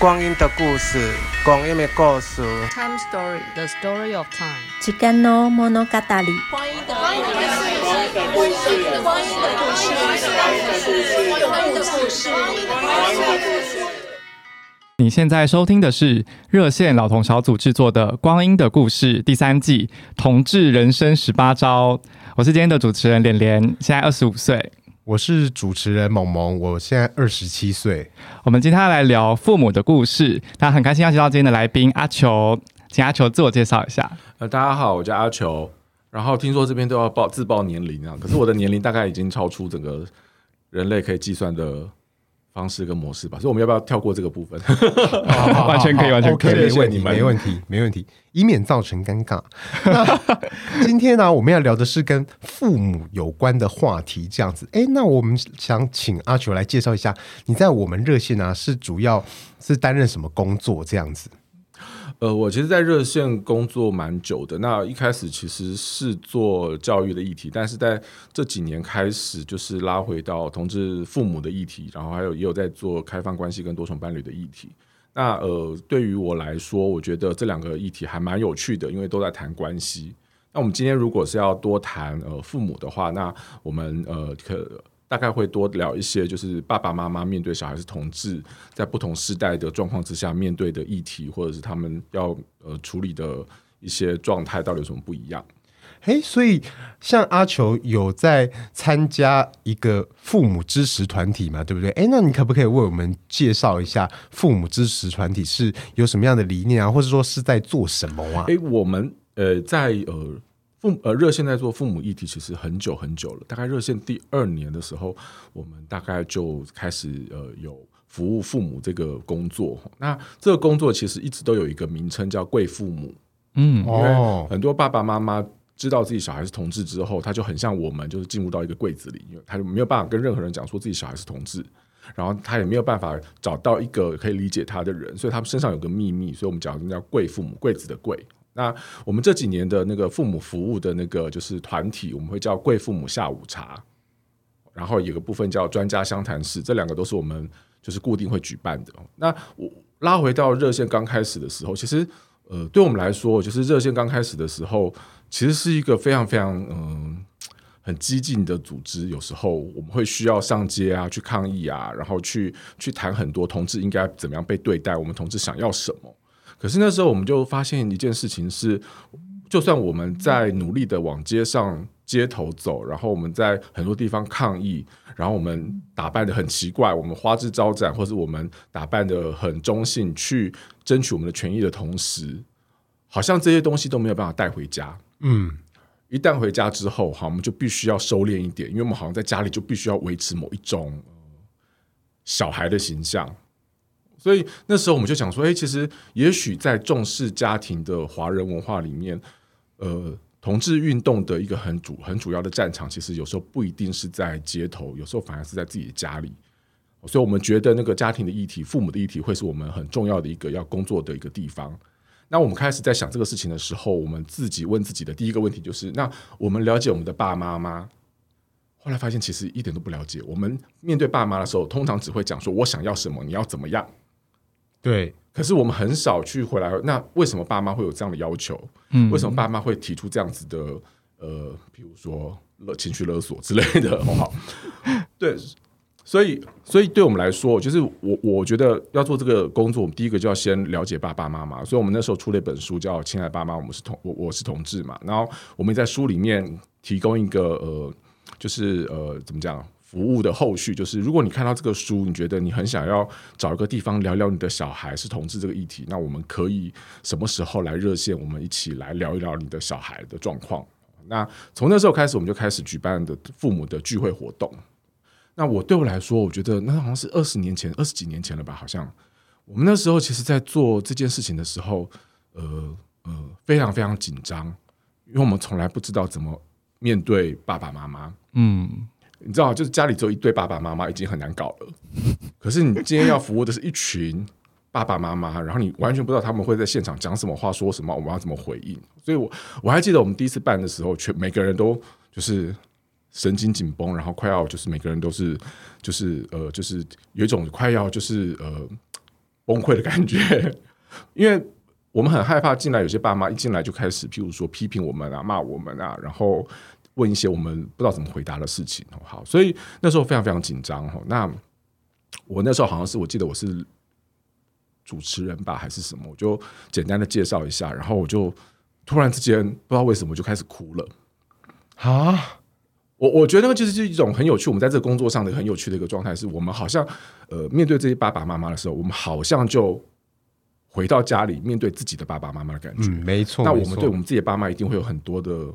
光阴的故事，光阴的故事。Time Story, the story of time。时间の物语。光阴的故事，光阴的故事，光阴的故事，光阴的故事，光阴的故事。你现在收听的是热线老同小组制作的《光阴的故事》第三季《同志人生十八招》。我是今天的主持人连连，现在二十五岁。我是主持人萌萌，我现在二十七岁。我们今天要来聊父母的故事，那很开心邀请到今天的来宾阿球，请阿球自我介绍一下。呃，大家好，我叫阿球。然后听说这边都要报自报年龄啊，可是我的年龄大概已经超出整个人类可以计算的方式跟模式吧，所以我们要不要跳过这个部分？完全可以，完全可以，没问题，没问题，没问题，以免造成尴尬。那今天呢、啊，我们要聊的是跟父母有关的话题，这样子。哎，那我们想请阿球来介绍一下，你在我们热线啊，是主要是担任什么工作？这样子。呃，我其实，在热线工作蛮久的。那一开始其实是做教育的议题，但是在这几年开始，就是拉回到同志父母的议题，然后还有也有在做开放关系跟多重伴侣的议题。那呃，对于我来说，我觉得这两个议题还蛮有趣的，因为都在谈关系。那我们今天如果是要多谈呃父母的话，那我们呃可。大概会多聊一些，就是爸爸妈妈面对小孩是同志，在不同时代的状况之下面对的议题，或者是他们要呃处理的一些状态，到底有什么不一样？诶，所以像阿球有在参加一个父母支持团体嘛，对不对？诶，那你可不可以为我们介绍一下父母支持团体是有什么样的理念啊，或者说是在做什么啊？诶，我们呃在呃。父呃热线在做父母议题其实很久很久了，大概热线第二年的时候，我们大概就开始呃有服务父母这个工作。那这个工作其实一直都有一个名称叫贵父母，嗯，因为很多爸爸妈妈知道自己小孩是同志之后，他就很像我们，就是进入到一个柜子里，因为他就没有办法跟任何人讲说自己小孩是同志，然后他也没有办法找到一个可以理解他的人，所以他们身上有个秘密，所以我们讲叫贵父母，柜子的柜。那我们这几年的那个父母服务的那个就是团体，我们会叫贵父母下午茶，然后有个部分叫专家相谈室，这两个都是我们就是固定会举办的。那我拉回到热线刚开始的时候，其实呃，对我们来说，就是热线刚开始的时候，其实是一个非常非常嗯、很激进的组织。有时候我们会需要上街啊，去抗议啊，然后去去谈很多同志应该怎么样被对待，我们同志想要什么。可是那时候我们就发现一件事情是，就算我们在努力的往街上街头走，然后我们在很多地方抗议，然后我们打扮的很奇怪，我们花枝招展，或是我们打扮的很中性，去争取我们的权益的同时，好像这些东西都没有办法带回家。嗯，一旦回家之后，好，我们就必须要收敛一点，因为我们好像在家里就必须要维持某一种小孩的形象。所以那时候我们就想说，哎，其实也许在重视家庭的华人文化里面，呃，同志运动的一个很主很主要的战场，其实有时候不一定是在街头，有时候反而是在自己的家里。所以我们觉得那个家庭的议题、父母的议题，会是我们很重要的一个要工作的一个地方。那我们开始在想这个事情的时候，我们自己问自己的第一个问题就是：那我们了解我们的爸妈吗？后来发现其实一点都不了解。我们面对爸妈的时候，通常只会讲说：“我想要什么，你要怎么样。”对，可是我们很少去回来。那为什么爸妈会有这样的要求？嗯，为什么爸妈会提出这样子的呃，比如说勒情绪勒索之类的，好不好？对，所以，所以对我们来说，就是我我觉得要做这个工作，我们第一个就要先了解爸爸妈妈。所以我们那时候出了一本书，叫《亲爱爸妈》，我们是同我我是同志嘛。然后我们在书里面提供一个呃，就是呃，怎么讲？服务的后续就是，如果你看到这个书，你觉得你很想要找一个地方聊聊你的小孩是同志这个议题，那我们可以什么时候来热线？我们一起来聊一聊你的小孩的状况。那从那时候开始，我们就开始举办的父母的聚会活动。那我对我来说，我觉得那好像是二十年前、二十几年前了吧？好像我们那时候其实，在做这件事情的时候，呃呃，非常非常紧张，因为我们从来不知道怎么面对爸爸妈妈。嗯。你知道，就是家里只有一对爸爸妈妈已经很难搞了。可是你今天要服务的是一群爸爸妈妈，然后你完全不知道他们会在现场讲什么话、说什么，我们要怎么回应。所以我我还记得我们第一次办的时候，全每个人都就是神经紧绷，然后快要就是每个人都是就是呃就是有一种快要就是呃崩溃的感觉，因为我们很害怕进来，有些爸妈一进来就开始，譬如说批评我们啊、骂我们啊，然后问一些我们不知道怎么回答的事情。好，所以那时候非常非常紧张。那我那时候好像是我记得我是主持人吧，还是什么，我就简单的介绍一下，然后我就突然之间不知道为什么就开始哭了啊。我我觉得那个就是一种很有趣，我们在这个工作上的很有趣的一个状态，是我们好像呃面对这些爸爸妈妈的时候，我们好像就回到家里面对自己的爸爸妈妈的感觉。嗯，没错。那我们对我们自己的爸妈一定会有很多的呃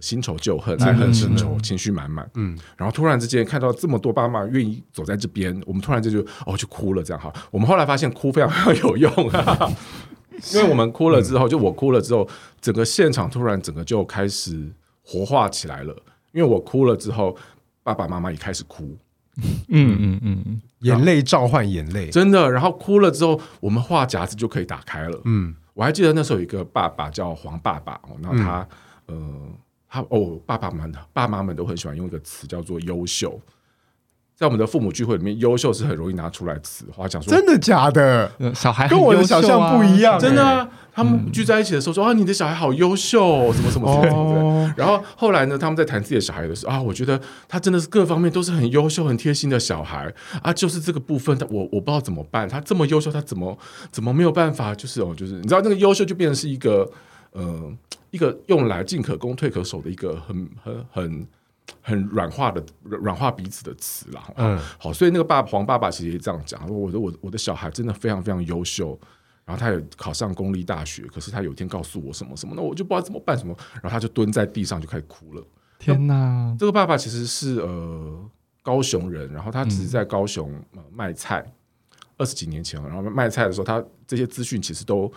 新仇旧恨、爱恨深仇、情绪满满。嗯，然后突然之间看到这么多爸妈愿意走在这边，我们突然间就哦就哭了，这样哈。我们后来发现哭非常非常有用啊，因为我们哭了之后，就我哭了之后，整个现场突然整个就开始活化起来了。因为我哭了之后，爸爸妈妈也开始哭，嗯嗯嗯，眼泪召唤眼泪，真的。然后哭了之后，我们话匣子就可以打开了。嗯，我还记得那时候有一个爸爸叫黄爸爸，然后他，嗯、呃，他哦，爸爸们、爸妈们都很喜欢用一个词叫做优秀。在我们的父母聚会里面，优秀是很容易拿出来词话讲说，真的假的？小孩、啊、跟我的想象不一样，真的、啊。他们聚在一起的时候说啊，你的小孩好优秀，什么什么什么的。然后后来呢，他们在谈自己的小孩的时候啊，我觉得他真的是各方面都是很优秀、很贴心的小孩啊。就是这个部分，我我不知道怎么办。他这么优秀，他怎么怎么没有办法？就是哦，就是你知道那个优秀就变成是一个呃一个用来进可攻退可守的一个很很很。很软化的软化彼此的词啦，嗯，好，所以那个爸黄爸爸其实也这样讲，说我的我我的小孩真的非常非常优秀，然后他也考上公立大学，可是他有一天告诉我什么什么，那我就不知道怎么办什么，然后他就蹲在地上就开始哭了。天哪，这个爸爸其实是呃高雄人，然后他只是在高雄呃卖菜二十几年前，然后卖菜的时候，他这些资讯其实都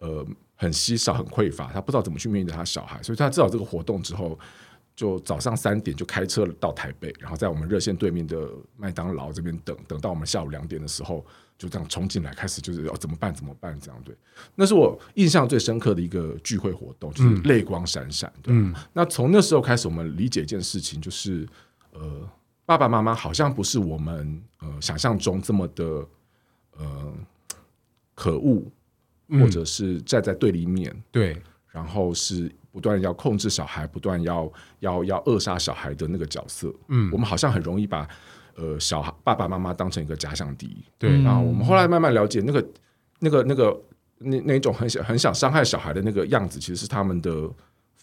呃很稀少很匮乏，他不知道怎么去面对他小孩，所以他知道这个活动之后。就早上三点就开车到台北，然后在我们热线对面的麦当劳这边等，等到我们下午两点的时候，就这样冲进来，开始就是要怎么办怎么办这样对。那是我印象最深刻的一个聚会活动，就是泪光闪闪。对，嗯，那从那时候开始，我们理解一件事情，就是呃，爸爸妈妈好像不是我们呃想象中这么的呃可恶，或者是站在对立面，嗯，对，然后是。不断要控制小孩，不断要要要扼杀小孩的那个角色，嗯，我们好像很容易把呃小孩爸爸妈妈当成一个假想敌，对。然后我们后来慢慢了解，那个那个那个那那一种很想很想伤害小孩的那个样子，其实是他们的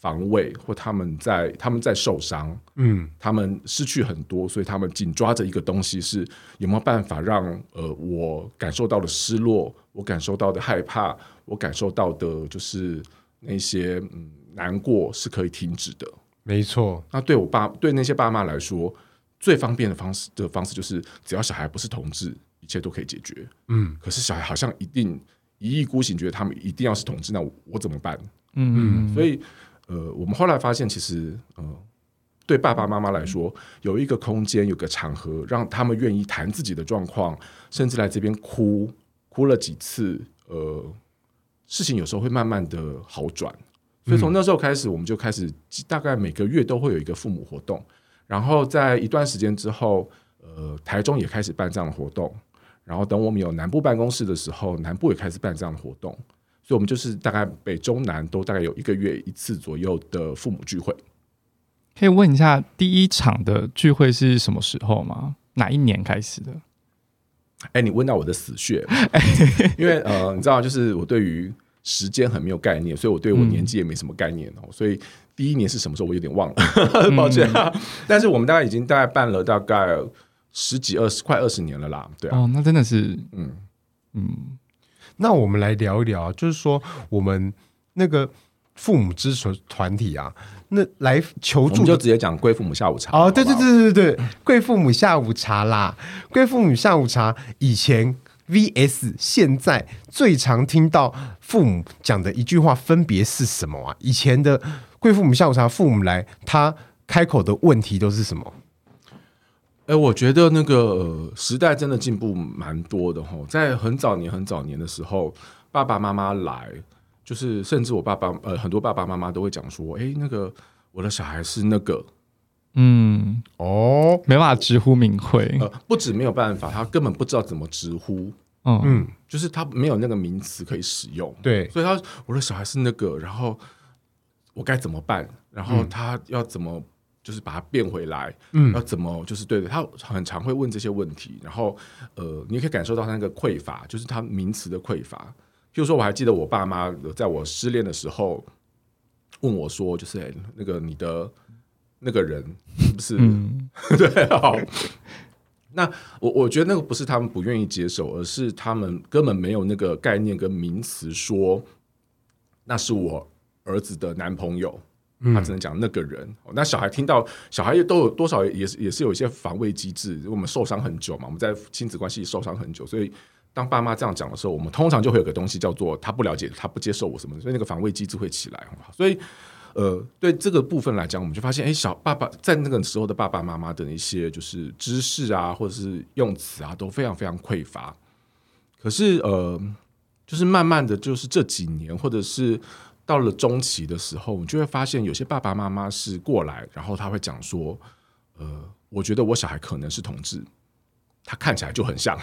防卫，或他们在他们在受伤，嗯，他们失去很多，所以他们紧抓着一个东西，是有没有办法让呃我感受到的失落，我感受到的害怕，我感受到的就是那些嗯。难过是可以停止的，没错。那对我爸对那些爸妈来说，最方便的方式的方式就是，只要小孩不是同志，一切都可以解决。嗯，可是小孩好像一定一意孤行，觉得他们一定要是同志，那我，我怎么办？嗯嗯。所以，呃，我们后来发现，其实，呃，对爸爸妈妈来说，有一个空间，有个场合，让他们愿意谈自己的状况，甚至来这边哭，哭了几次，呃，事情有时候会慢慢的好转。所以从那时候开始，我们就开始大概每个月都会有一个父母活动，然后在一段时间之后，呃，台中也开始办这样的活动，然后等我们有南部办公室的时候，南部也开始办这样的活动，所以我们就是大概北中南都大概有一个月一次左右的父母聚会。可以问一下，第一场的聚会是什么时候吗？哪一年开始的？哎，你问到我的死穴，因为呃，你知道，就是我对于。时间很没有概念，所以我对我年纪也没什么概念哦。嗯、所以第一年是什么时候，我有点忘了，嗯、抱歉、啊。但是我们大概已经大概办了大概十几二十快二十年了啦，对啊。哦，那真的是，嗯嗯。那我们来聊一聊，就是说我们那个父母支持团体啊，那来求助就直接讲贵父母下午茶。哦，对对对对对，贵父母下午茶啦，贵父母下午茶以前。VS 现在最常听到父母讲的一句话分别是什么啊？以前的贵父母下午茶，父母来，他开口的问题都是什么？哎、欸，我觉得那个、呃、时代真的进步蛮多的哈。在很早年、很早年的时候，爸爸妈妈来，就是甚至我爸爸呃，很多爸爸妈妈都会讲说：“哎、欸，那个我的小孩是那个。”嗯，哦，没办法直呼名讳。呃，不止没有办法，他根本不知道怎么直呼。嗯嗯，就是他没有那个名词可以使用。对，所以他我的小孩是那个，然后我该怎么办？然后他要怎么就是把它变回来？嗯要怎么就是对的？他很常会问这些问题，然后呃，你可以感受到他那个匮乏，就是他名词的匮乏。譬如说，我还记得我爸妈在我失恋的时候问我说：“就是、欸、那个你的那个人是不是？”嗯 对，好。那我我觉得那个不是他们不愿意接受，而是他们根本没有那个概念跟名词说那是我儿子的男朋友，他只能讲那个人。那小孩听到，小孩也都有多少也是也是有一些防卫机制。我们受伤很久嘛，我们在亲子关系受伤很久，所以当爸妈这样讲的时候，我们通常就会有个东西叫做他不了解，他不接受我什么，所以那个防卫机制会起来。所以。呃，对这个部分来讲，我们就发现，哎，小爸爸在那个时候的爸爸妈妈的一些就是知识啊，或者是用词啊，都非常非常匮乏。可是，呃，就是慢慢的就是这几年，或者是到了中期的时候，你就会发现，有些爸爸妈妈是过来，然后他会讲说，呃，我觉得我小孩可能是同志，他看起来就很像，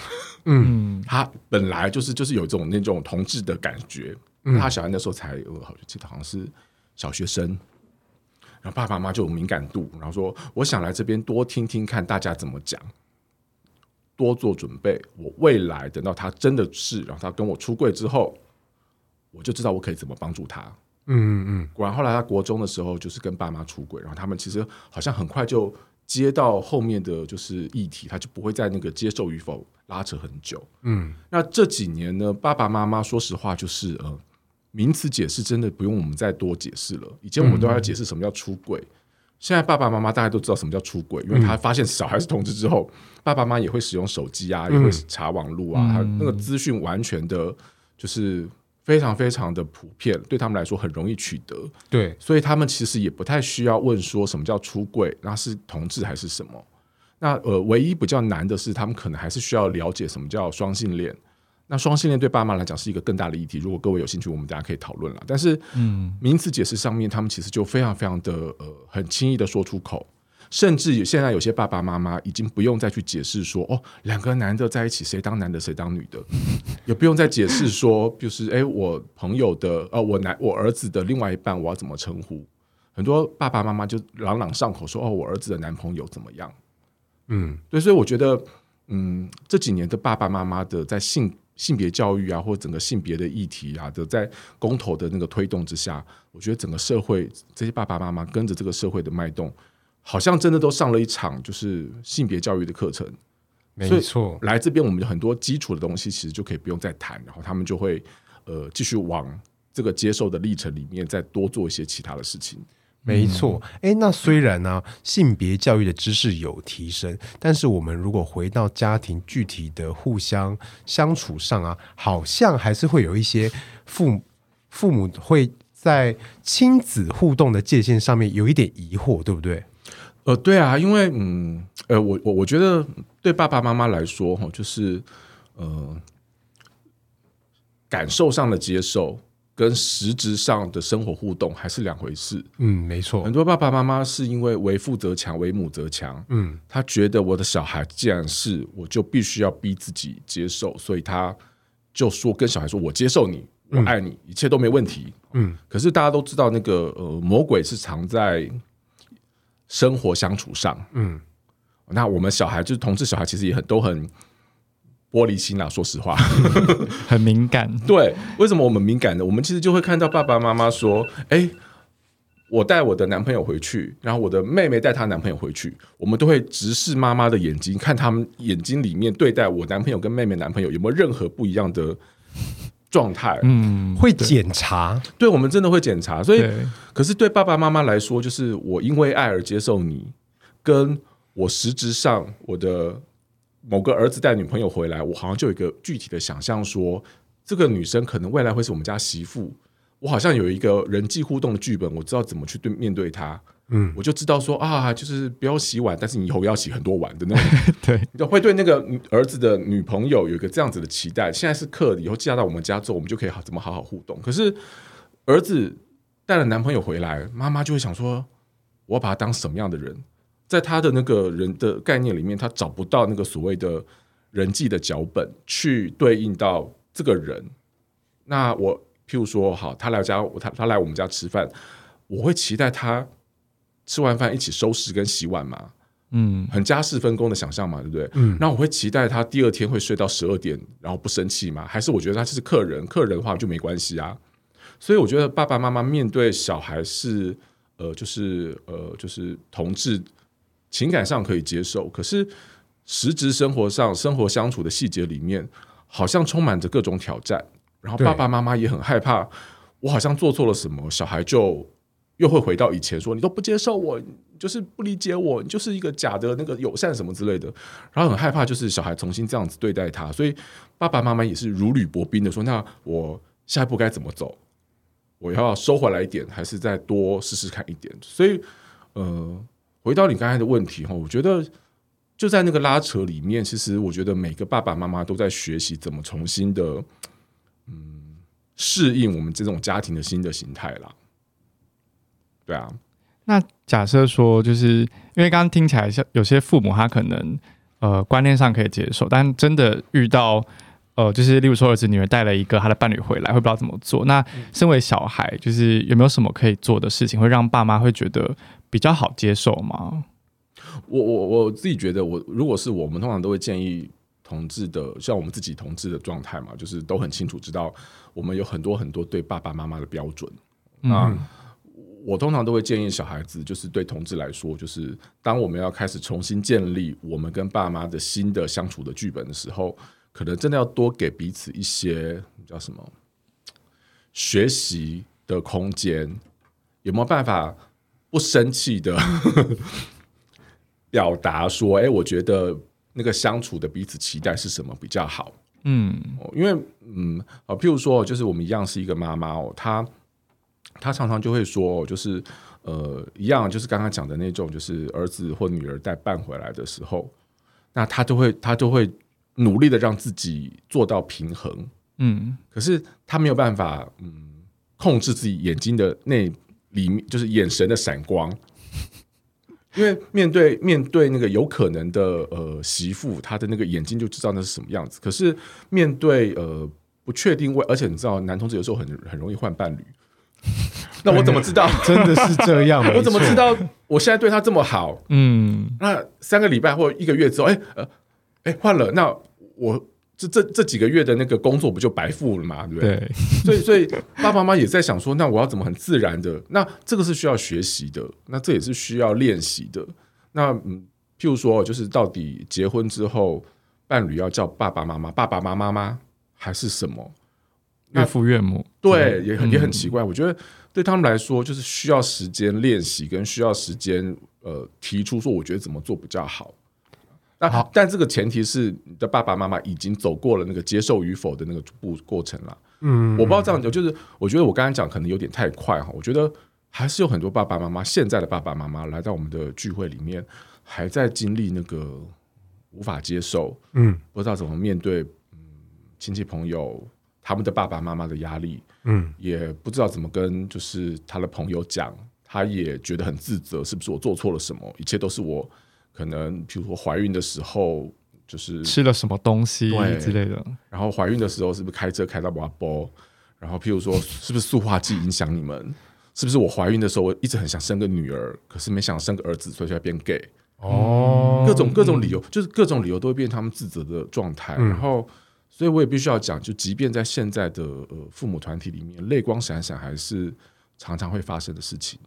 嗯，他本来就是就是有一种那种同志的感觉。嗯，他小孩那时候才，我好像记得好像是。小学生，然后爸爸妈妈就有敏感度，然后说：“我想来这边多听听看大家怎么讲，多做准备。我未来等到他真的是，然后他跟我出柜之后，我就知道我可以怎么帮助他。”嗯嗯嗯。果然后来他国中的时候，就是跟爸妈出轨，然后他们其实好像很快就接到后面的就是议题，他就不会在那个接受与否拉扯很久。嗯，那这几年呢，爸爸妈妈说实话就是呃。名词解释真的不用我们再多解释了。以前我们都要解释什么叫出轨，嗯、现在爸爸妈妈大家都知道什么叫出轨，因为他发现小孩子同志之后，嗯、爸爸妈妈也会使用手机啊，也会查网络啊，嗯、他那个资讯完全的，就是非常非常的普遍，对他们来说很容易取得。对，所以他们其实也不太需要问说什么叫出柜，那是同志还是什么？那呃，唯一比较难的是，他们可能还是需要了解什么叫双性恋。那双性恋对爸妈来讲是一个更大的议题。如果各位有兴趣，我们大家可以讨论了。但是，嗯，名词解释上面，他们其实就非常非常的呃，很轻易的说出口，甚至现在有些爸爸妈妈已经不用再去解释说，哦，两个男的在一起，谁当男的，谁当女的，也不用再解释说，就是哎，我朋友的呃，我男我儿子的另外一半，我要怎么称呼？很多爸爸妈妈就朗朗上口说，哦，我儿子的男朋友怎么样？嗯，对，所以我觉得，嗯，这几年的爸爸妈妈的在性。性别教育啊，或整个性别的议题啊的，在公投的那个推动之下，我觉得整个社会这些爸爸妈妈跟着这个社会的脉动，好像真的都上了一场就是性别教育的课程。没错，来这边我们有很多基础的东西，其实就可以不用再谈，然后他们就会呃继续往这个接受的历程里面再多做一些其他的事情。没错，哎，那虽然呢、啊，性别教育的知识有提升，但是我们如果回到家庭具体的互相相处上啊，好像还是会有一些父母父母会在亲子互动的界限上面有一点疑惑，对不对？呃，对啊，因为嗯，呃，我我我觉得对爸爸妈妈来说，哈，就是呃，感受上的接受。跟实质上的生活互动还是两回事。嗯，没错。很多爸爸妈妈是因为为父则强，为母则强。嗯，他觉得我的小孩既然是，我就必须要逼自己接受，所以他就说跟小孩说：“我接受你，我爱你，嗯、一切都没问题。”嗯，可是大家都知道，那个呃，魔鬼是藏在生活相处上。嗯，那我们小孩就是同志小孩，其实也很都很。玻璃心啦，说实话，很敏感。对，为什么我们敏感呢？我们其实就会看到爸爸妈妈说：“哎，我带我的男朋友回去，然后我的妹妹带她男朋友回去，我们都会直视妈妈的眼睛，看他们眼睛里面对待我男朋友跟妹妹男朋友有没有任何不一样的状态。”嗯，会检查，对，我们真的会检查。所以，可是对爸爸妈妈来说，就是我因为爱而接受你，跟我实质上我的。某个儿子带女朋友回来，我好像就有一个具体的想象，说这个女生可能未来会是我们家媳妇。我好像有一个人际互动的剧本，我知道怎么去对面对她。嗯，我就知道说啊，就是不要洗碗，但是你以后要洗很多碗的那种。对，就会对那个儿子的女朋友有一个这样子的期待。现在是客，以后嫁到我们家之后，我们就可以好怎么好好互动。可是儿子带了男朋友回来，妈妈就会想说，我要把他当什么样的人？在他的那个人的概念里面，他找不到那个所谓的人际的脚本去对应到这个人。那我譬如说，好，他来家，他他来我们家吃饭，我会期待他吃完饭一起收拾跟洗碗嘛？嗯，很家事分工的想象嘛，对不对？嗯，那我会期待他第二天会睡到十二点，然后不生气吗？还是我觉得他就是客人，客人的话就没关系啊。所以我觉得爸爸妈妈面对小孩是呃，就是呃，就是同志情感上可以接受，可是实质生活上生活相处的细节里面，好像充满着各种挑战。然后爸爸妈妈也很害怕，我好像做错了什么，小孩就。又会回到以前，说你都不接受我，就是不理解我，你就是一个假的那个友善什么之类的，然后很害怕，就是小孩重新这样子对待他，所以爸爸妈妈也是如履薄冰的说：“那我下一步该怎么走？我要收回来一点，还是再多试试看一点？”所以，呃，回到你刚才的问题哈，我觉得就在那个拉扯里面，其实我觉得每个爸爸妈妈都在学习怎么重新的，嗯，适应我们这种家庭的新的形态啦。对啊，那假设说，就是因为刚刚听起来像有些父母他可能呃观念上可以接受，但真的遇到呃就是例如说儿子女儿带了一个他的伴侣回来，会不知道怎么做。那身为小孩，就是有没有什么可以做的事情，会让爸妈会觉得比较好接受吗？我我我自己觉得我，我如果是我们通常都会建议同志的，像我们自己同志的状态嘛，就是都很清楚知道我们有很多很多对爸爸妈妈的标准啊。嗯我通常都会建议小孩子，就是对同志来说，就是当我们要开始重新建立我们跟爸妈的新的相处的剧本的时候，可能真的要多给彼此一些叫什么学习的空间。有没有办法不生气的表达说，哎，我觉得那个相处的彼此期待是什么比较好？嗯，因为嗯啊，譬如说，就是我们一样是一个妈妈哦，她。他常常就会说，就是呃，一样，就是刚刚讲的那种，就是儿子或女儿带伴回来的时候，那他就会他就会努力的让自己做到平衡，嗯，可是他没有办法，嗯，控制自己眼睛的那里面，就是眼神的闪光，因为面对面对那个有可能的呃媳妇，他的那个眼睛就知道那是什么样子，可是面对呃不确定位，而且你知道，男同志有时候很很容易换伴侣。那我怎么知道？真的是这样？我怎么知道我现在对他这么好？嗯，那三个礼拜或一个月之后，哎呃，哎换了，那我这这这几个月的那个工作不就白付了吗？对不对？对，所以所以爸爸妈妈也在想说，那我要怎么很自然的？那这个是需要学习的，那这也是需要练习的。那嗯，譬如说，就是到底结婚之后，伴侣要叫爸爸妈妈、爸爸妈妈吗？还是什么？岳父岳母，对，也很也很奇怪。我觉得对他们来说，就是需要时间练习，跟需要时间呃提出说，我觉得怎么做比较好。那好，但这个前提是你的爸爸妈妈已经走过了那个接受与否的那个步过程了。嗯，我不知道这样讲，就是我觉得我刚才讲可能有点太快哈。我觉得还是有很多爸爸妈妈，现在的爸爸妈妈来到我们的聚会里面，还在经历那个无法接受，嗯，不知道怎么面对，嗯，亲戚朋友。他们的爸爸妈妈的压力，嗯，也不知道怎么跟就是他的朋友讲，他也觉得很自责，是不是我做错了什么？一切都是我可能，比如说怀孕的时候就是吃了什么东西之类的，然后怀孕的时候是不是开车开到瓦波？然后譬如说是不是塑化剂影响你们？是不是我怀孕的时候我一直很想生个女儿，可是没想生个儿子，所以才变 gay？哦，各种各种理由，就是各种理由都会变他们自责的状态，然后。所以我也必须要讲，就即便在现在的呃父母团体里面，泪光闪闪还是常常会发生的事情。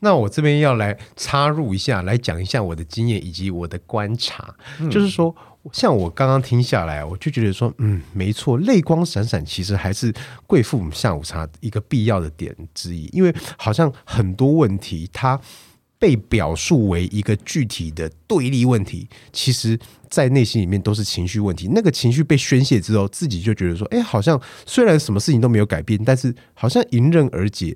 那我这边要来插入一下，来讲一下我的经验以及我的观察，嗯、就是说，像我刚刚听下来，我就觉得说，嗯，没错，泪光闪闪其实还是贵父母下午茶一个必要的点之一，因为好像很多问题它。被表述为一个具体的对立问题，其实，在内心里面都是情绪问题。那个情绪被宣泄之后，自己就觉得说：“哎，好像虽然什么事情都没有改变，但是好像迎刃而解，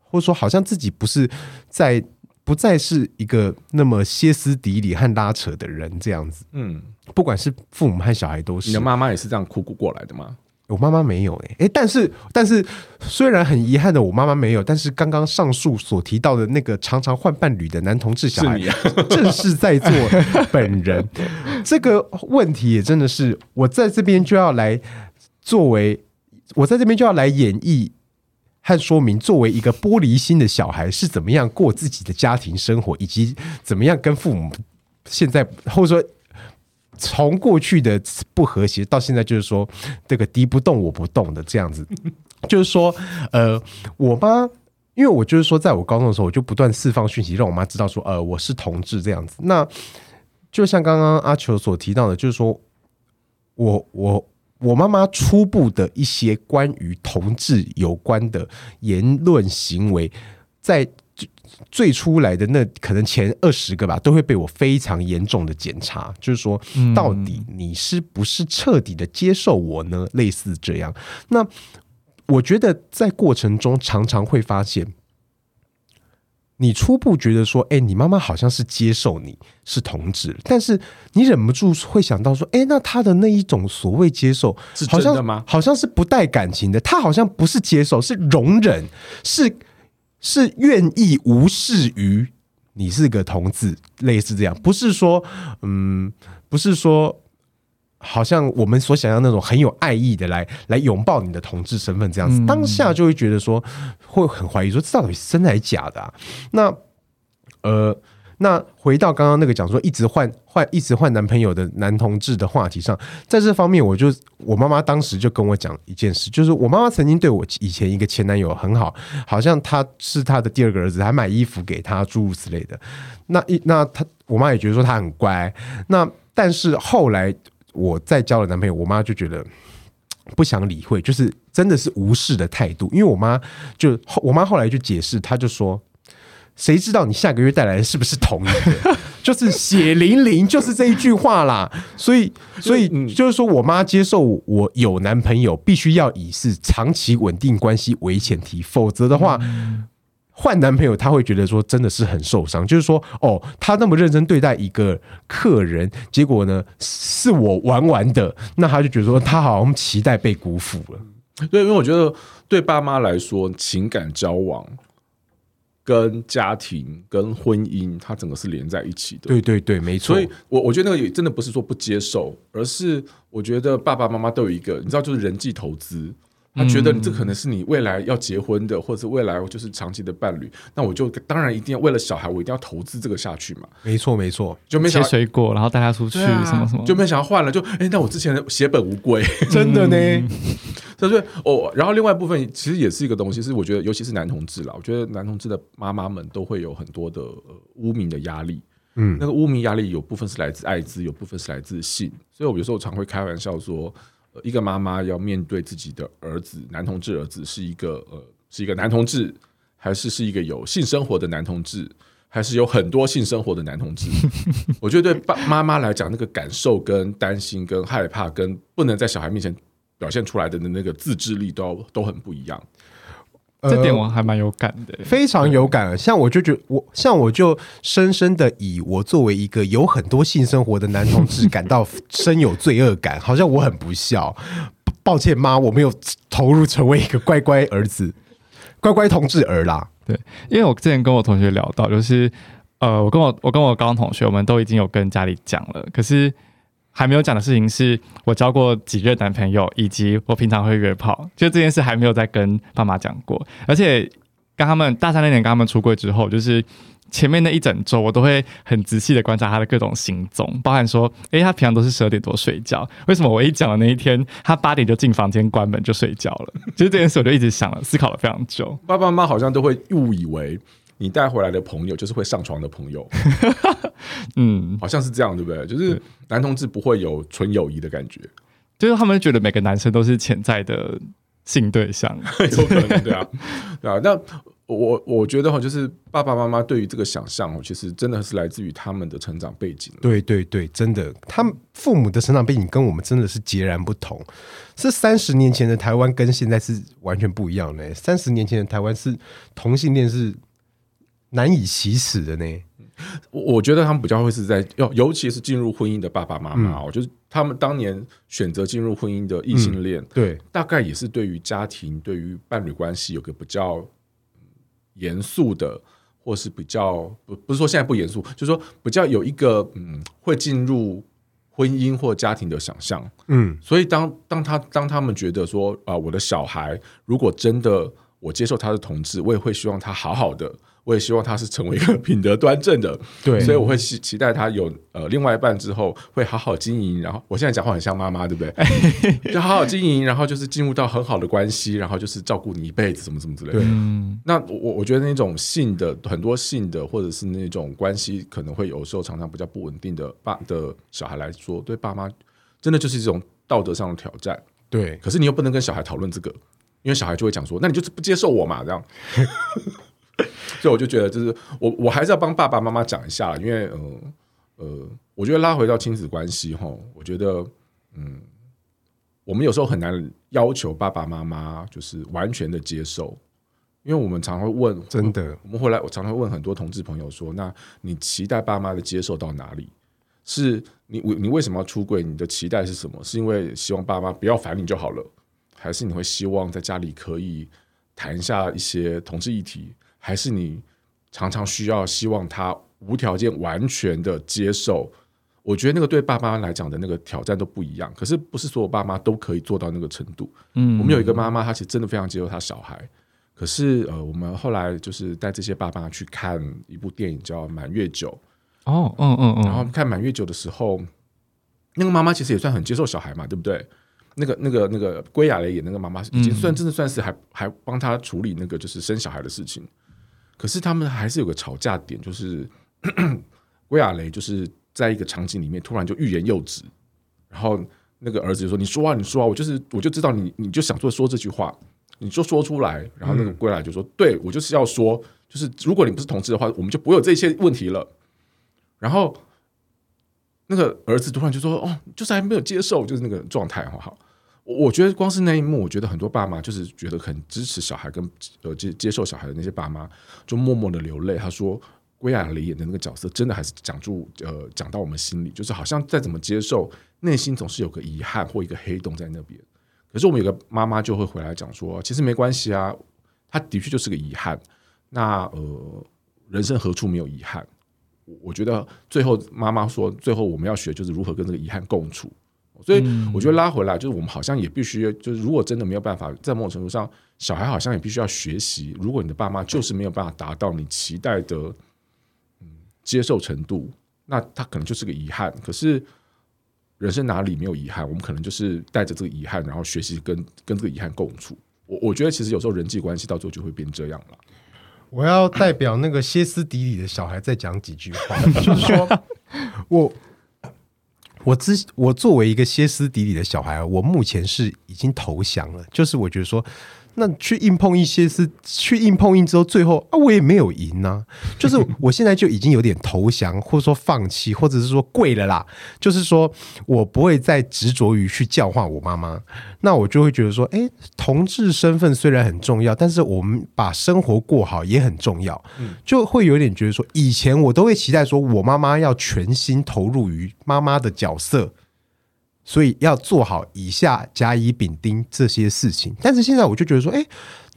或者说好像自己不是在不再是一个那么歇斯底里和拉扯的人这样子。”嗯，不管是父母和小孩都是。你的妈妈也是这样哭哭过来的吗？我妈妈没有哎、欸、哎，但是但是虽然很遗憾的我妈妈没有，但是刚刚上述所提到的那个常常换伴侣的男同志小孩，是啊、正是在座本人。这个问题也真的是我在这边就要来作为，我在这边就要来演绎和说明，作为一个玻璃心的小孩是怎么样过自己的家庭生活，以及怎么样跟父母现在或者说。从过去的不和谐到现在，就是说这个敌不动我不动的这样子，就是说，呃，我妈，因为我就是说，在我高中的时候，我就不断释放讯息，让我妈知道说，呃，我是同志这样子。那就像刚刚阿球所提到的，就是说我我我妈妈初步的一些关于同志有关的言论行为，在。最初来的那可能前二十个吧，都会被我非常严重的检查，就是说，到底你是不是彻底的接受我呢？类似这样。那我觉得在过程中常常会发现，你初步觉得说，哎，你妈妈好像是接受你是同志，但是你忍不住会想到说，哎，那他的那一种所谓接受，好像好像是不带感情的，他好像不是接受，是容忍，是。是愿意无视于你是个同志，类似这样，不是说，嗯，不是说，好像我们所想象那种很有爱意的来来拥抱你的同志身份这样子，嗯、当下就会觉得说，会很怀疑说，这到底是真的还是假的啊？那，呃。那回到刚刚那个讲说一直换换一直换男朋友的男同志的话题上，在这方面，我就我妈妈当时就跟我讲一件事，就是我妈妈曾经对我以前一个前男友很好，好像他是他的第二个儿子，还买衣服给他，诸如此类的。那一那他我妈也觉得说他很乖。那但是后来我再交了男朋友，我妈就觉得不想理会，就是真的是无视的态度。因为我妈就我妈后来就解释，她就说。谁知道你下个月带来的是不是同一个？就是血淋淋，就是这一句话啦。所以，所以就是说我妈接受我有男朋友，必须要以是长期稳定关系为前提，否则的话，换男朋友她会觉得说真的是很受伤。就是说，哦，她那么认真对待一个客人，结果呢是我玩玩的，那她就觉得说她好像期待被辜负了。对，因为我觉得对爸妈来说，情感交往。跟家庭、跟婚姻，它整个是连在一起的。对对对，没错。所以，我我觉得那个也真的不是说不接受，而是我觉得爸爸妈妈都有一个，你知道，就是人际投资。他觉得你这可能是你未来要结婚的，或者是未来就是长期的伴侣，那我就当然一定要为了小孩，我一定要投资这个下去嘛。没错，没错。就没想切水果，然后带他出去，啊、什么什么，就没想要换了。就哎，那我之前的血本无归，真的呢。所以哦，然后另外一部分其实也是一个东西，是我觉得尤其是男同志啦，我觉得男同志的妈妈们都会有很多的污名的压力。嗯，那个污名压力有部分是来自艾滋，有部分是来自性。所以我有时候常会开玩笑说。一个妈妈要面对自己的儿子，男同志儿子是一个呃，是一个男同志，还是是一个有性生活的男同志，还是有很多性生活的男同志？我觉得对爸妈妈来讲，那个感受、跟担心、跟害怕、跟不能在小孩面前表现出来的那个自制力都都很不一样。这点我还蛮有感的，非常有感。像我就觉得，我像我就深深的以我作为一个有很多性生活的男同志感到深有罪恶感，好像我很不孝。抱歉妈，我没有投入成为一个乖乖儿子、乖乖同志儿啦。对，因为我之前跟我同学聊到，就是呃，我跟我我跟我高中同学，我们都已经有跟家里讲了，可是。还没有讲的事情是我交过几任男朋友，以及我平常会约炮，就这件事还没有再跟爸妈讲过。而且跟他们大三那年跟他们出柜之后，就是前面那一整周，我都会很仔细的观察他的各种行踪，包含说，诶，他平常都是十二点多睡觉，为什么我一讲的那一天，他八点就进房间关门就睡觉了？其实这件事我就一直想了，思考了非常久。爸爸妈妈好像都会误以为。你带回来的朋友就是会上床的朋友，嗯，好像是这样，对不对？就是男同志不会有纯友谊的感觉，就是他们觉得每个男生都是潜在的性对象，有可能对啊，对啊。那我我觉得哈，就是爸爸妈妈对于这个想象哦，其实真的是来自于他们的成长背景。对对对，真的，他们父母的成长背景跟我们真的是截然不同。是三十年前的台湾跟现在是完全不一样的。三十年前的台湾是同性恋是。难以启齿的呢，我我觉得他们比较会是在，尤尤其是进入婚姻的爸爸妈妈，我就是他们当年选择进入婚姻的异性恋，对，大概也是对于家庭、对于伴侣关系有个比较严肃的，或是比较不不是说现在不严肃，就是说比较有一个嗯，会进入婚姻或家庭的想象，嗯，所以当当他当他们觉得说啊，我的小孩如果真的我接受他的同志，我也会希望他好好的。我也希望他是成为一个品德端正的，对，所以我会期期待他有呃另外一半之后会好好经营。然后我现在讲话很像妈妈，对不对？就好好经营，然后就是进入到很好的关系，然后就是照顾你一辈子，什么什么之类的。对，那我我觉得那种性的很多性的或者是那种关系，可能会有时候常常比较不稳定的爸的小孩来说，对爸妈真的就是一种道德上的挑战。对，可是你又不能跟小孩讨论这个，因为小孩就会讲说，那你就是不接受我嘛，这样。所以我就觉得，就是我我还是要帮爸爸妈妈讲一下，因为呃呃，我觉得拉回到亲子关系哈，我觉得嗯，我们有时候很难要求爸爸妈妈就是完全的接受，因为我们常会问，真的，我们后来我常常会问很多同志朋友说，那你期待爸妈的接受到哪里？是你你为什么要出柜？你的期待是什么？是因为希望爸妈不要烦你就好了，还是你会希望在家里可以谈一下一些同志议题？还是你常常需要希望他无条件完全的接受？我觉得那个对爸妈来讲的那个挑战都不一样。可是不是所有爸妈都可以做到那个程度。嗯，我们有一个妈妈，她其实真的非常接受她小孩。可是呃，我们后来就是带这些爸妈去看一部电影叫《满月酒》。哦，嗯嗯嗯。然后看《满月酒》的时候，那个妈妈其实也算很接受小孩嘛，对不对？那个、那个、那个归亚蕾演那个妈妈，已经算真的算是还还帮他处理那个就是生小孩的事情。可是他们还是有个吵架点，就是 归亚雷就是在一个场景里面突然就欲言又止，然后那个儿子就说：“你说啊，你说啊，我就是我就知道你你就想说说这句话，你就说出来。”然后那个归来就说：“对，我就是要说，就是如果你不是同志的话，我们就不会有这些问题了。”然后那个儿子突然就说：“哦，就是还没有接受，就是那个状态，好好。”我觉得光是那一幕，我觉得很多爸妈就是觉得很支持小孩跟呃接接受小孩的那些爸妈，就默默的流泪。他说，归亚蕾演的那个角色，真的还是讲住呃讲到我们心里，就是好像再怎么接受，内心总是有个遗憾或一个黑洞在那边。可是我们有个妈妈就会回来讲说，其实没关系啊，他的确就是个遗憾。那呃，人生何处没有遗憾？我觉得最后妈妈说，最后我们要学就是如何跟这个遗憾共处。所以我觉得拉回来，就是我们好像也必须，就是如果真的没有办法，在某种程度上，小孩好像也必须要学习。如果你的爸妈就是没有办法达到你期待的，嗯，接受程度，那他可能就是个遗憾。可是人生哪里没有遗憾？我们可能就是带着这个遗憾，然后学习跟跟这个遗憾共处。我我觉得其实有时候人际关系到最后就会变这样了。我要代表那个歇斯底里的小孩再讲几句话，就是说 我。我之我作为一个歇斯底里的小孩，我目前是已经投降了。就是我觉得说，那去硬碰一些是去硬碰硬之后，最后啊，我也没有赢呢、啊。就是 我现在就已经有点投降，或者说放弃，或者是说跪了啦。就是说我不会再执着于去教化我妈妈。那我就会觉得说，哎，同志身份虽然很重要，但是我们把生活过好也很重要。就会有点觉得说，以前我都会期待说我妈妈要全心投入于妈妈的角色，所以要做好以下甲乙丙丁这些事情。但是现在我就觉得说，哎，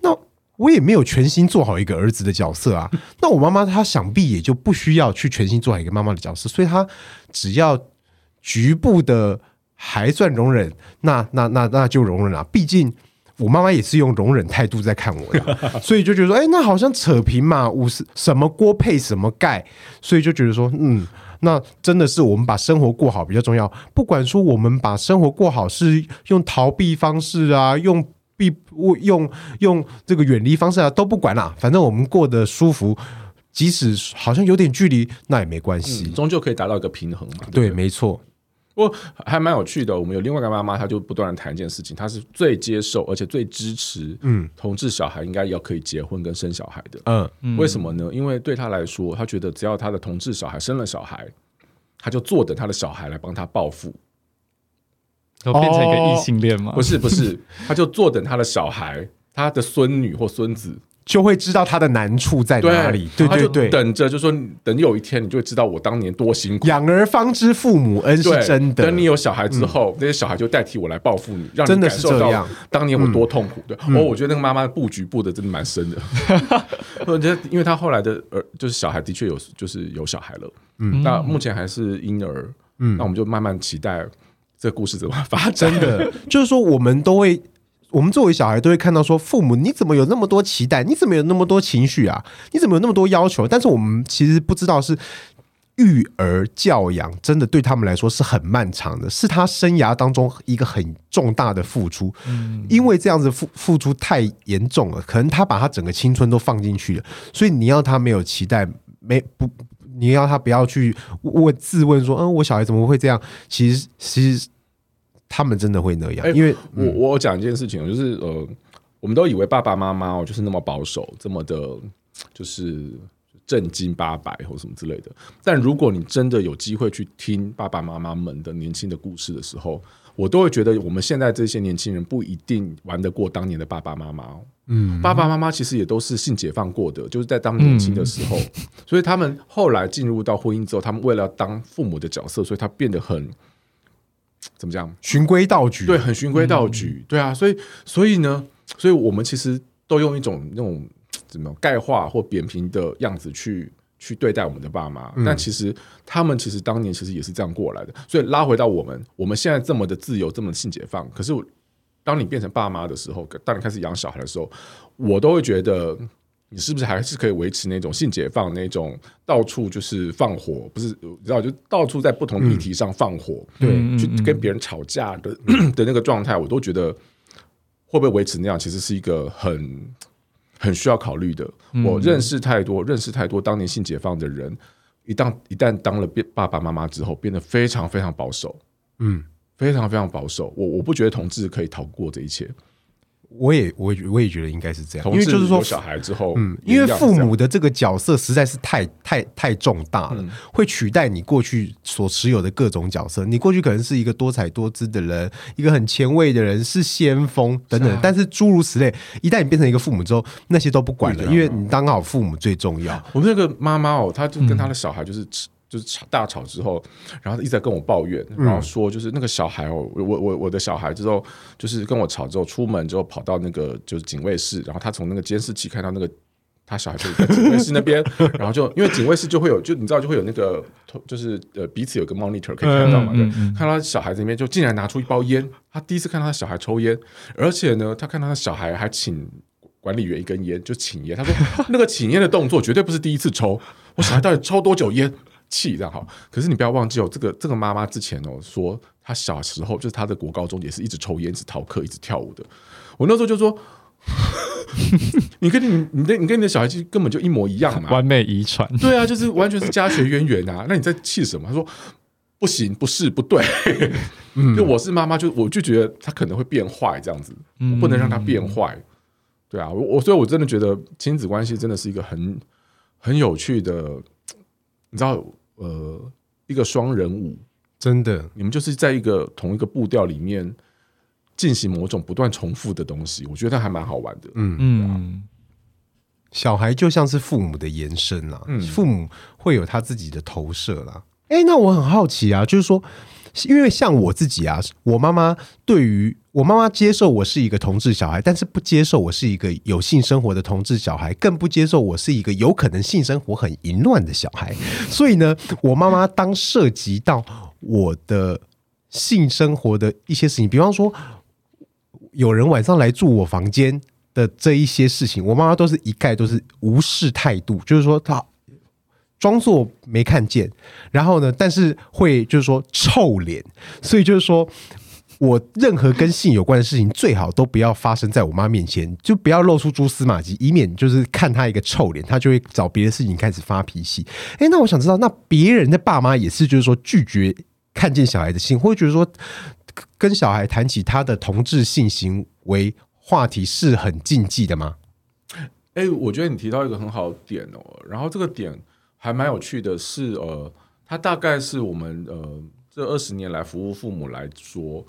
那我也没有全心做好一个儿子的角色啊。那我妈妈她想必也就不需要去全心做好一个妈妈的角色，所以她只要局部的。还算容忍，那那那那就容忍了。毕竟我妈妈也是用容忍态度在看我的，所以就觉得说，哎，那好像扯平嘛，五十什么锅配什么盖，所以就觉得说，嗯，那真的是我们把生活过好比较重要。不管说我们把生活过好是用逃避方式啊，用避用用这个远离方式啊，都不管啦，反正我们过得舒服，即使好像有点距离，那也没关系，嗯，终究可以达到一个平衡嘛。对，对，没错。不过还蛮有趣的，我们有另外一个妈妈，她就不断的谈一件事情，她是最接受而且最支持，嗯，同志小孩应该要可以结婚跟生小孩的，嗯，为什么呢？因为对她来说，她觉得只要她的同志小孩生了小孩，她就坐等她的小孩来帮她报复，然后变成一个异性恋吗？不是不是，她就坐等她的小孩，她的孙女或孙子就会知道他的难处在哪里。对对对，等着就说，等有一天你就会知道我当年多辛苦。养儿方知父母恩是真的。等你有小孩之后，那些小孩就代替我来报复你，让你感受到当年我多痛苦。对，哦，我觉得那个妈妈布局布的真的蛮深的。我觉得，因为他后来的儿就是小孩的确有，就是有小孩了。嗯，那目前还是婴儿。嗯，那我们就慢慢期待这个故事怎么发展。真的，就是说，我们都会，我们作为小孩都会看到说，父母你怎么有那么多期待？你怎么有那么多情绪啊？你怎么有那么多要求？但是我们其实不知道是育儿教养真的对他们来说是很漫长的，是他生涯当中一个很重大的付出。嗯，因为这样子付付出太严重了，可能他把他整个青春都放进去了，所以你要他没有期待，没不。你要他不要去问自问说，嗯，我小孩怎么会这样？其实，其实他们真的会那样，欸、因为我我讲一件事情，就是呃，我们都以为爸爸妈妈哦，就是那么保守，这么的，就是正经八百或什么之类的。但如果你真的有机会去听爸爸妈妈们的年轻的故事的时候，我都会觉得，我们现在这些年轻人不一定玩得过当年的爸爸妈妈。嗯，爸爸妈妈其实也都是性解放过的，就是在当年轻的时候，嗯、所以他们后来进入到婚姻之后，他们为了当父母的角色，所以他变得很怎么讲？循规蹈矩，对，很循规蹈矩，嗯、对啊，所以，所以呢，所以我们其实都用一种那种怎么概化或扁平的样子去去对待我们的爸妈，嗯、但其实他们其实当年其实也是这样过来的，所以拉回到我们，我们现在这么的自由，这么性解放，可是。当你变成爸妈的时候，当你开始养小孩的时候，我都会觉得你是不是还是可以维持那种性解放，那种到处就是放火，不是你知道，就到处在不同议题上放火，嗯、对，去跟别人吵架的 的那个状态，我都觉得会不会维持那样，其实是一个很很需要考虑的。我认识太多，认识太多当年性解放的人，一旦一旦当了变爸爸妈妈之后，变得非常非常保守，嗯。非常非常保守，我我不觉得同志可以逃过这一切。我也我我也觉得应该是这样，因为就是说小孩之后，嗯，因为父母的这个角色实在是太太太重大了，嗯、会取代你过去所持有的各种角色。你过去可能是一个多彩多姿的人，一个很前卫的人，是先锋等等。啊、但是诸如此类，一旦你变成一个父母之后，那些都不管了，因为你当好父母最重要。我们那个妈妈哦，她就跟她的小孩就是。嗯就是吵大吵之后，然后一直在跟我抱怨，然后说就是那个小孩哦，我我我的小孩之后就是跟我吵之后，出门之后跑到那个就是警卫室，然后他从那个监视器看到那个他小孩就在警卫室那边，然后就因为警卫室就会有就你知道就会有那个就是呃彼此有个 monitor 可以看到嘛，对，看到小孩子里面就竟然拿出一包烟，他第一次看到他小孩抽烟，而且呢，他看到他小孩还请管理员一根烟就请烟，他说 那个请烟的动作绝对不是第一次抽，我小孩到底抽多久烟？气这样好，可是你不要忘记哦，这个这个妈妈之前哦说，她小时候就是她的国高中也是一直抽烟、一直逃课、一直跳舞的。我那时候就说，你跟你你的你跟你的小孩其实根本就一模一样嘛，完美遗传。对啊，就是完全是家学渊源啊。那你在气什么？他说不行，不是，不对。嗯，就我是妈妈，就我就觉得他可能会变坏这样子，我不能让他变坏。嗯、对啊，我我所以，我真的觉得亲子关系真的是一个很很有趣的，你知道。呃，一个双人舞，真的，你们就是在一个同一个步调里面进行某种不断重复的东西，我觉得还蛮好玩的。嗯嗯，小孩就像是父母的延伸啦，嗯，父母会有他自己的投射啦。哎，那我很好奇啊，就是说。因为像我自己啊，我妈妈对于我妈妈接受我是一个同志小孩，但是不接受我是一个有性生活的同志小孩，更不接受我是一个有可能性生活很淫乱的小孩。所以呢，我妈妈当涉及到我的性生活的一些事情，比方说有人晚上来住我房间的这一些事情，我妈妈都是一概都是无视态度，就是说她。装作没看见，然后呢，但是会就是说臭脸，所以就是说我任何跟性有关的事情，最好都不要发生在我妈面前，就不要露出蛛丝马迹，以免就是看她一个臭脸，她就会找别的事情开始发脾气。哎，那我想知道，那别人的爸妈也是就是说拒绝看见小孩的性，会觉得说跟小孩谈起他的同志性行为话题是很禁忌的吗？哎，我觉得你提到一个很好的点哦，然后这个点。还蛮有趣的是，呃，他大概是我们呃这二十年来服务父母来说，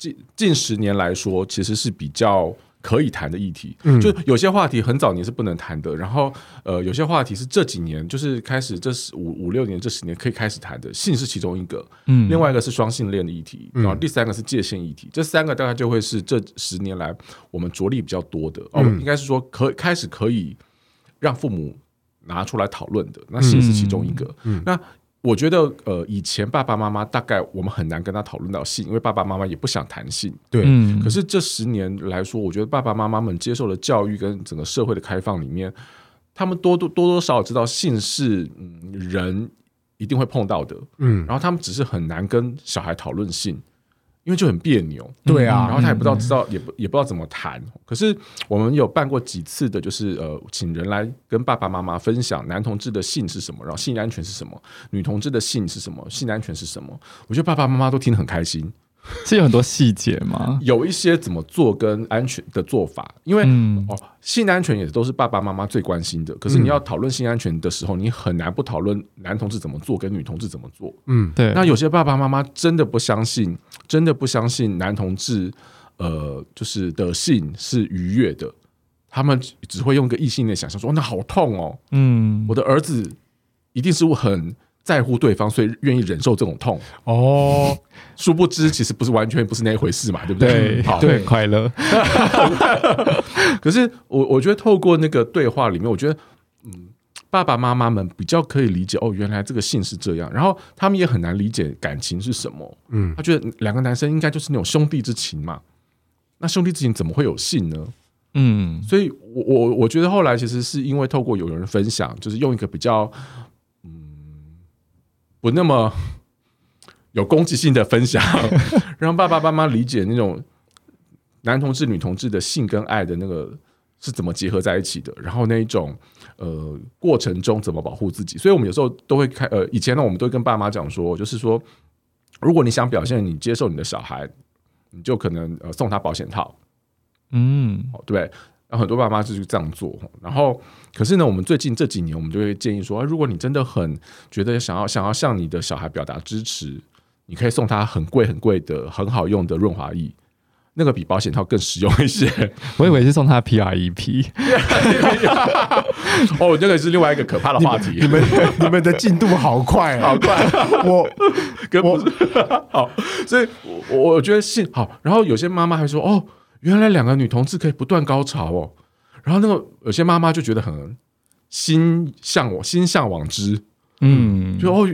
近近十年来说，其实是比较可以谈的议题。嗯。就有些话题很早年是不能谈的，然后呃，有些话题是这几年就是开始这五五六年这十年可以开始谈的，性是其中一个，嗯，另外一个是双性恋的议题，嗯。然后第三个是界限议题，这三个大概就会是这十年来我们着力比较多的哦，嗯。应该是说可开始可以让父母拿出来讨论的，那性是其中一个，嗯。那。我觉得，呃，以前爸爸妈妈大概我们很难跟他讨论到性，因为爸爸妈妈也不想谈性。对，嗯，可是这十年来说，我觉得爸爸妈妈们接受了教育跟整个社会的开放里面，他们多多多多少少知道性是嗯人一定会碰到的，嗯，然后他们只是很难跟小孩讨论性，因为就很别扭。对啊然后他也不知道知道也不也不知道怎么谈。可是我们有办过几次的，就是呃，请人来跟爸爸妈妈分享男同志的性是什么，然后性安全是什么，女同志的性是什么，性安全是什么。我觉得爸爸妈妈都听得很开心。是有很多细节吗？有一些怎么做跟安全的做法，因为、嗯哦，性安全也都是爸爸妈妈最关心的。可是你要讨论性安全的时候，你很难不讨论男同志怎么做跟女同志怎么做。嗯，对，那有些爸爸妈妈真的不相信，真的不相信男同志，呃，就是的性是愉悦的，他们只会用一个异性的想象说，那好痛哦，嗯我的儿子一定是很在乎对方，所以愿意忍受这种痛。哦，殊不知，其实不是完全不是那一回事嘛，对不对？好，对，快乐，可是我我觉得透过那个对话里面，我觉得嗯，爸爸妈妈们比较可以理解哦，原来这个性是这样，然后他们也很难理解感情是什么。嗯。他觉得两个男生应该就是那种兄弟之情嘛，那兄弟之情怎么会有性呢？嗯。所以我我我觉得后来其实是因为透过有人分享，就是用一个比较嗯不那么有攻击性的分享，让爸爸妈妈理解那种男同志、女同志的性跟爱的那个是怎么结合在一起的，然后那一种呃过程中怎么保护自己。所以我们有时候都会开呃，以前呢我们都会跟爸妈讲说，就是说如果你想表现你接受你的小孩，你就可能呃送他保险套。嗯对？然后很多爸妈就是这样做，然后可是呢，我们最近这几年，我们就会建议说，啊如果你真的很觉得想要想要向你的小孩表达支持，你可以送他很贵很贵的很好用的润滑液，那个比保险套更实用一些。我以为是送他 P R E P，哦，这个是另外一个可怕的话题，你们你们的进度好快啊！好快，我跟我是好，所以我我我觉得信好，然后有些妈妈还说，哦，原来两个女同志可以不断高潮哦，然后那个有些妈妈就觉得很心向往，心向往之。嗯，就哦，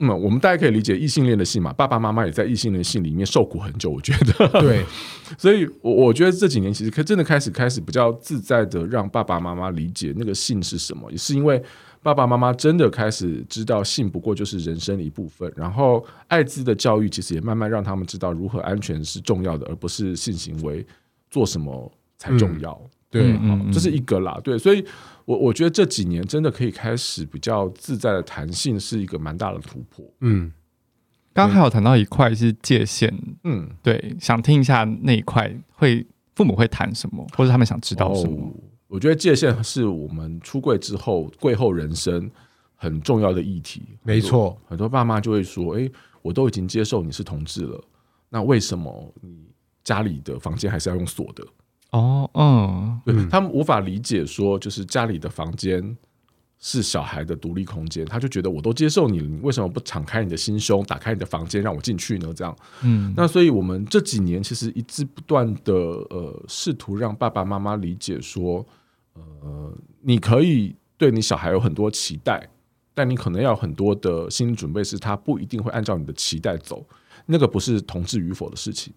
嗯，我们大家可以理解异性恋的性嘛，爸爸妈妈也在异性恋性里面受苦很久，我觉得。对，所以我我觉得这几年其实可真的开始开始比较自在的让爸爸妈妈理解那个性是什么，也是因为爸爸妈妈真的开始知道性不过就是人生的一部分，然后艾滋的教育其实也慢慢让他们知道如何安全是重要的，而不是性行为做什么才重要。对嗯嗯嗯这是一个啦，对，所以我我觉得这几年真的可以开始比较自在的弹性，是一个蛮大的突破。嗯，刚刚还有谈到一块是界限，嗯，对，想听一下那一块会父母会谈什么，或者他们想知道什么哦？我觉得界限是我们出柜之后柜后人生很重要的议题。没错，很多爸妈就会说：“诶，我都已经接受你是同志了，那为什么你家里的房间还是要用锁的？”哦，嗯。对、他们无法理解说，就是家里的房间是小孩的独立空间，他就觉得我都接受你了，你为什么不敞开你的心胸，打开你的房间让我进去呢？这样，嗯，那所以我们这几年其实一直不断的呃，试图让爸爸妈妈理解说，呃，你可以对你小孩有很多期待，但你可能要有很多的心理准备，是他不一定会按照你的期待走，那个不是同志与否的事情，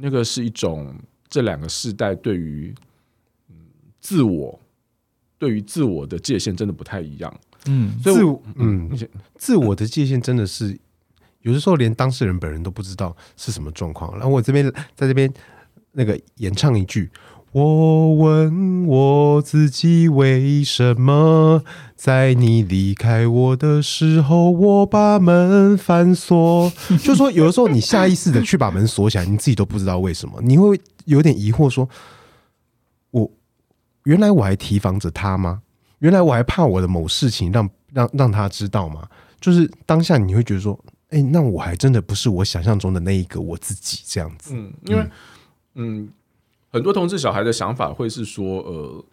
那个是一种。这两个世代对于嗯自我，对于自我的界限真的不太一样。嗯，所以自嗯自我的界限真的是有的时候连当事人本人都不知道是什么状况。然后我这边在这边那个演唱一句：我问我自己为什么在你离开我的时候，我把门反锁。就是说，有的时候你下意识的去把门锁起来，你自己都不知道为什么，你会有点疑惑说，我原来我还提防着他吗？原来我还怕我的某事情让让让他知道吗？就是当下你会觉得说，哎、欸，那我还真的不是我想象中的那一个我自己这样子。嗯，因为嗯，很多同志小孩的想法会是说，呃，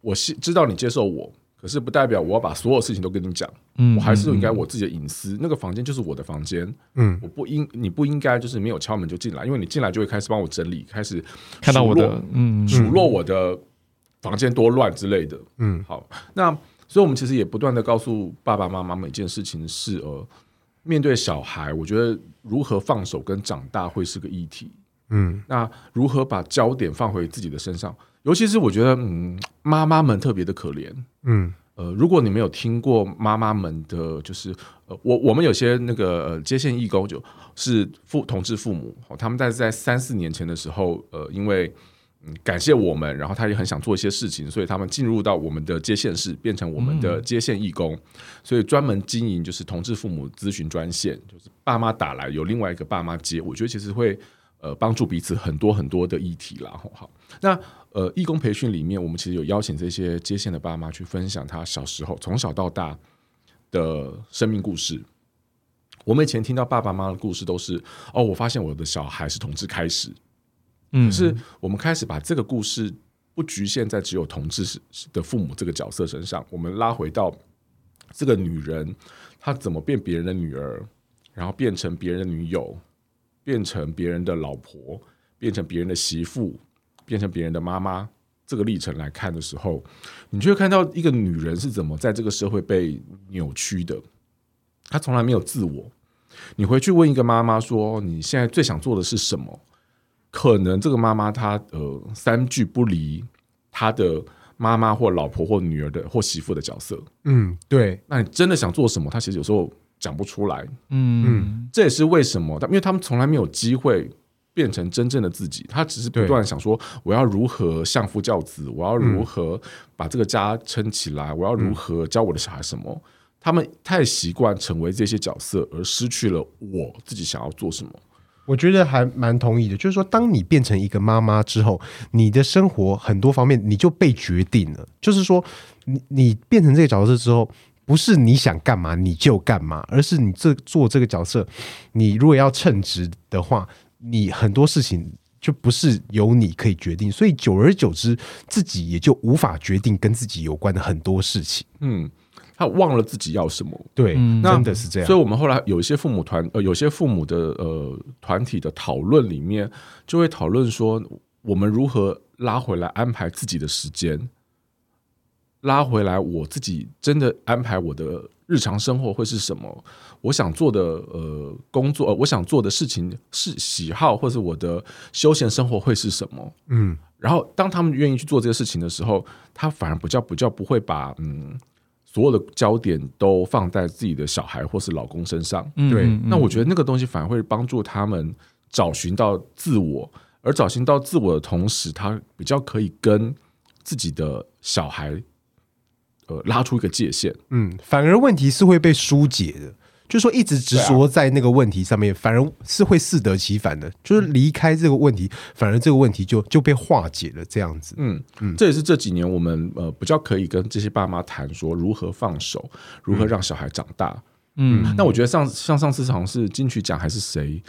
我是知道你接受我，可是不代表我要把所有事情都跟你讲，嗯，我还是应该我自己的隐私，那个房间就是我的房间，嗯，我不应你不应该就是没有敲门就进来，因为你进来就会开始帮我整理，开始看到我的，嗯，数落我的房间多乱之类的，嗯，好，那所以我们其实也不断的告诉爸爸妈妈每件事情是呃，面对小孩，我觉得如何放手跟长大会是个议题。嗯，那如何把焦点放回自己的身上？尤其是我觉得，嗯，妈妈们特别的可怜。嗯，呃，如果你没有听过妈妈们的，就是呃，我我们有些那个呃接线义工，就是父同志父母，他们在在三四年前的时候，呃，因为嗯感谢我们，然后他也很想做一些事情，所以他们进入到我们的接线室，变成我们的接线义工，所以专门经营就是同志父母咨询专线，就是爸妈打来，有另外一个爸妈接，我觉得其实会。呃，帮助彼此很多很多的议题啦。好，那呃，义工培训里面，我们其实有邀请这些接线的爸妈去分享他小时候从小到大的生命故事。我们以前听到爸爸妈妈的故事都是哦，我发现我的小孩是同志开始，嗯，可是我们开始把这个故事不局限在只有同志的父母这个角色身上，我们拉回到这个女人，她怎么变别人的女儿，然后变成别人的女友。变成别人的老婆，变成别人的媳妇，变成别人的妈妈，这个历程来看的时候，你就会看到一个女人是怎么在这个社会被扭曲的。她从来没有自我。你回去问一个妈妈说：“你现在最想做的是什么？”可能这个妈妈她呃三句不离她的妈妈或老婆或女儿的或媳妇的角色。嗯，对。那你真的想做什么？她其实有时候。讲不出来，嗯，这也是为什么，因为他们从来没有机会变成真正的自己，他只是不断想说，我要如何相夫教子，我要如何把这个家撑起来，我要如何教我的小孩什么。他们太习惯成为这些角色，而失去了我自己想要做什么。我觉得还蛮同意的，就是说，当你变成一个妈妈之后，你的生活很多方面你就被决定了，就是说，你你变成这个角色之后。不是你想干嘛你就干嘛，而是你这做这个角色，你如果要称职的话，你很多事情就不是由你可以决定，所以久而久之，自己也就无法决定跟自己有关的很多事情。嗯，他忘了自己要什么。对，嗯、真的是这样。所以我们后来有一些父母团，呃，有些父母的呃团体的讨论里面，就会讨论说，我们如何拉回来安排自己的时间。拉回来，我自己真的安排我的日常生活会是什么？我想做的呃工作，呃，我想做的事情是喜好，或是我的休闲生活会是什么？嗯，然后当他们愿意去做这些事情的时候，他反而比较比较不会把嗯所有的焦点都放在自己的小孩或是老公身上。嗯，对，那我觉得那个东西反而会帮助他们找寻到自我，而找寻到自我的同时，他比较可以跟自己的小孩。呃，拉出一个界限，嗯，反而问题是会被疏解的，就是说一直执着在那个问题上面，啊、反而是会适得其反的，就是离开这个问题，反而这个问题就就被化解了，这样子，嗯嗯，这也是这几年我们呃比较可以跟这些爸妈谈说如何放手，如何让小孩长大，嗯，嗯，那我觉得上像上次好像是金曲奖还是谁。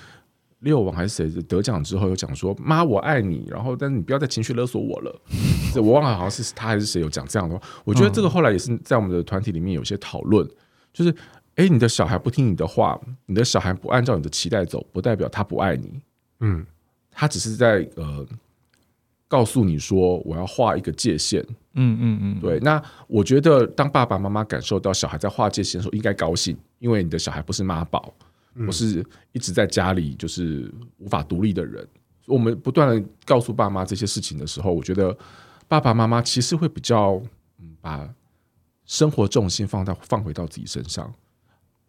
六王还是谁得奖之后有讲说妈我爱你，然后但是你不要再情绪勒索我了。这我忘了好像是他还是谁有讲这样的话。我觉得这个后来也是在我们的团体里面有些讨论，就是哎，你的小孩不听你的话，你的小孩不按照你的期待走，不代表他不爱你。嗯，他只是在呃告诉你说我要画一个界限。嗯嗯嗯，对。那我觉得当爸爸妈妈感受到小孩在画界限的时候，应该高兴，因为你的小孩不是妈宝。我是一直在家里就是无法独立的人。我们不断的告诉爸妈这些事情的时候，我觉得爸爸妈妈其实会比较嗯，把生活重心放到放回到自己身上。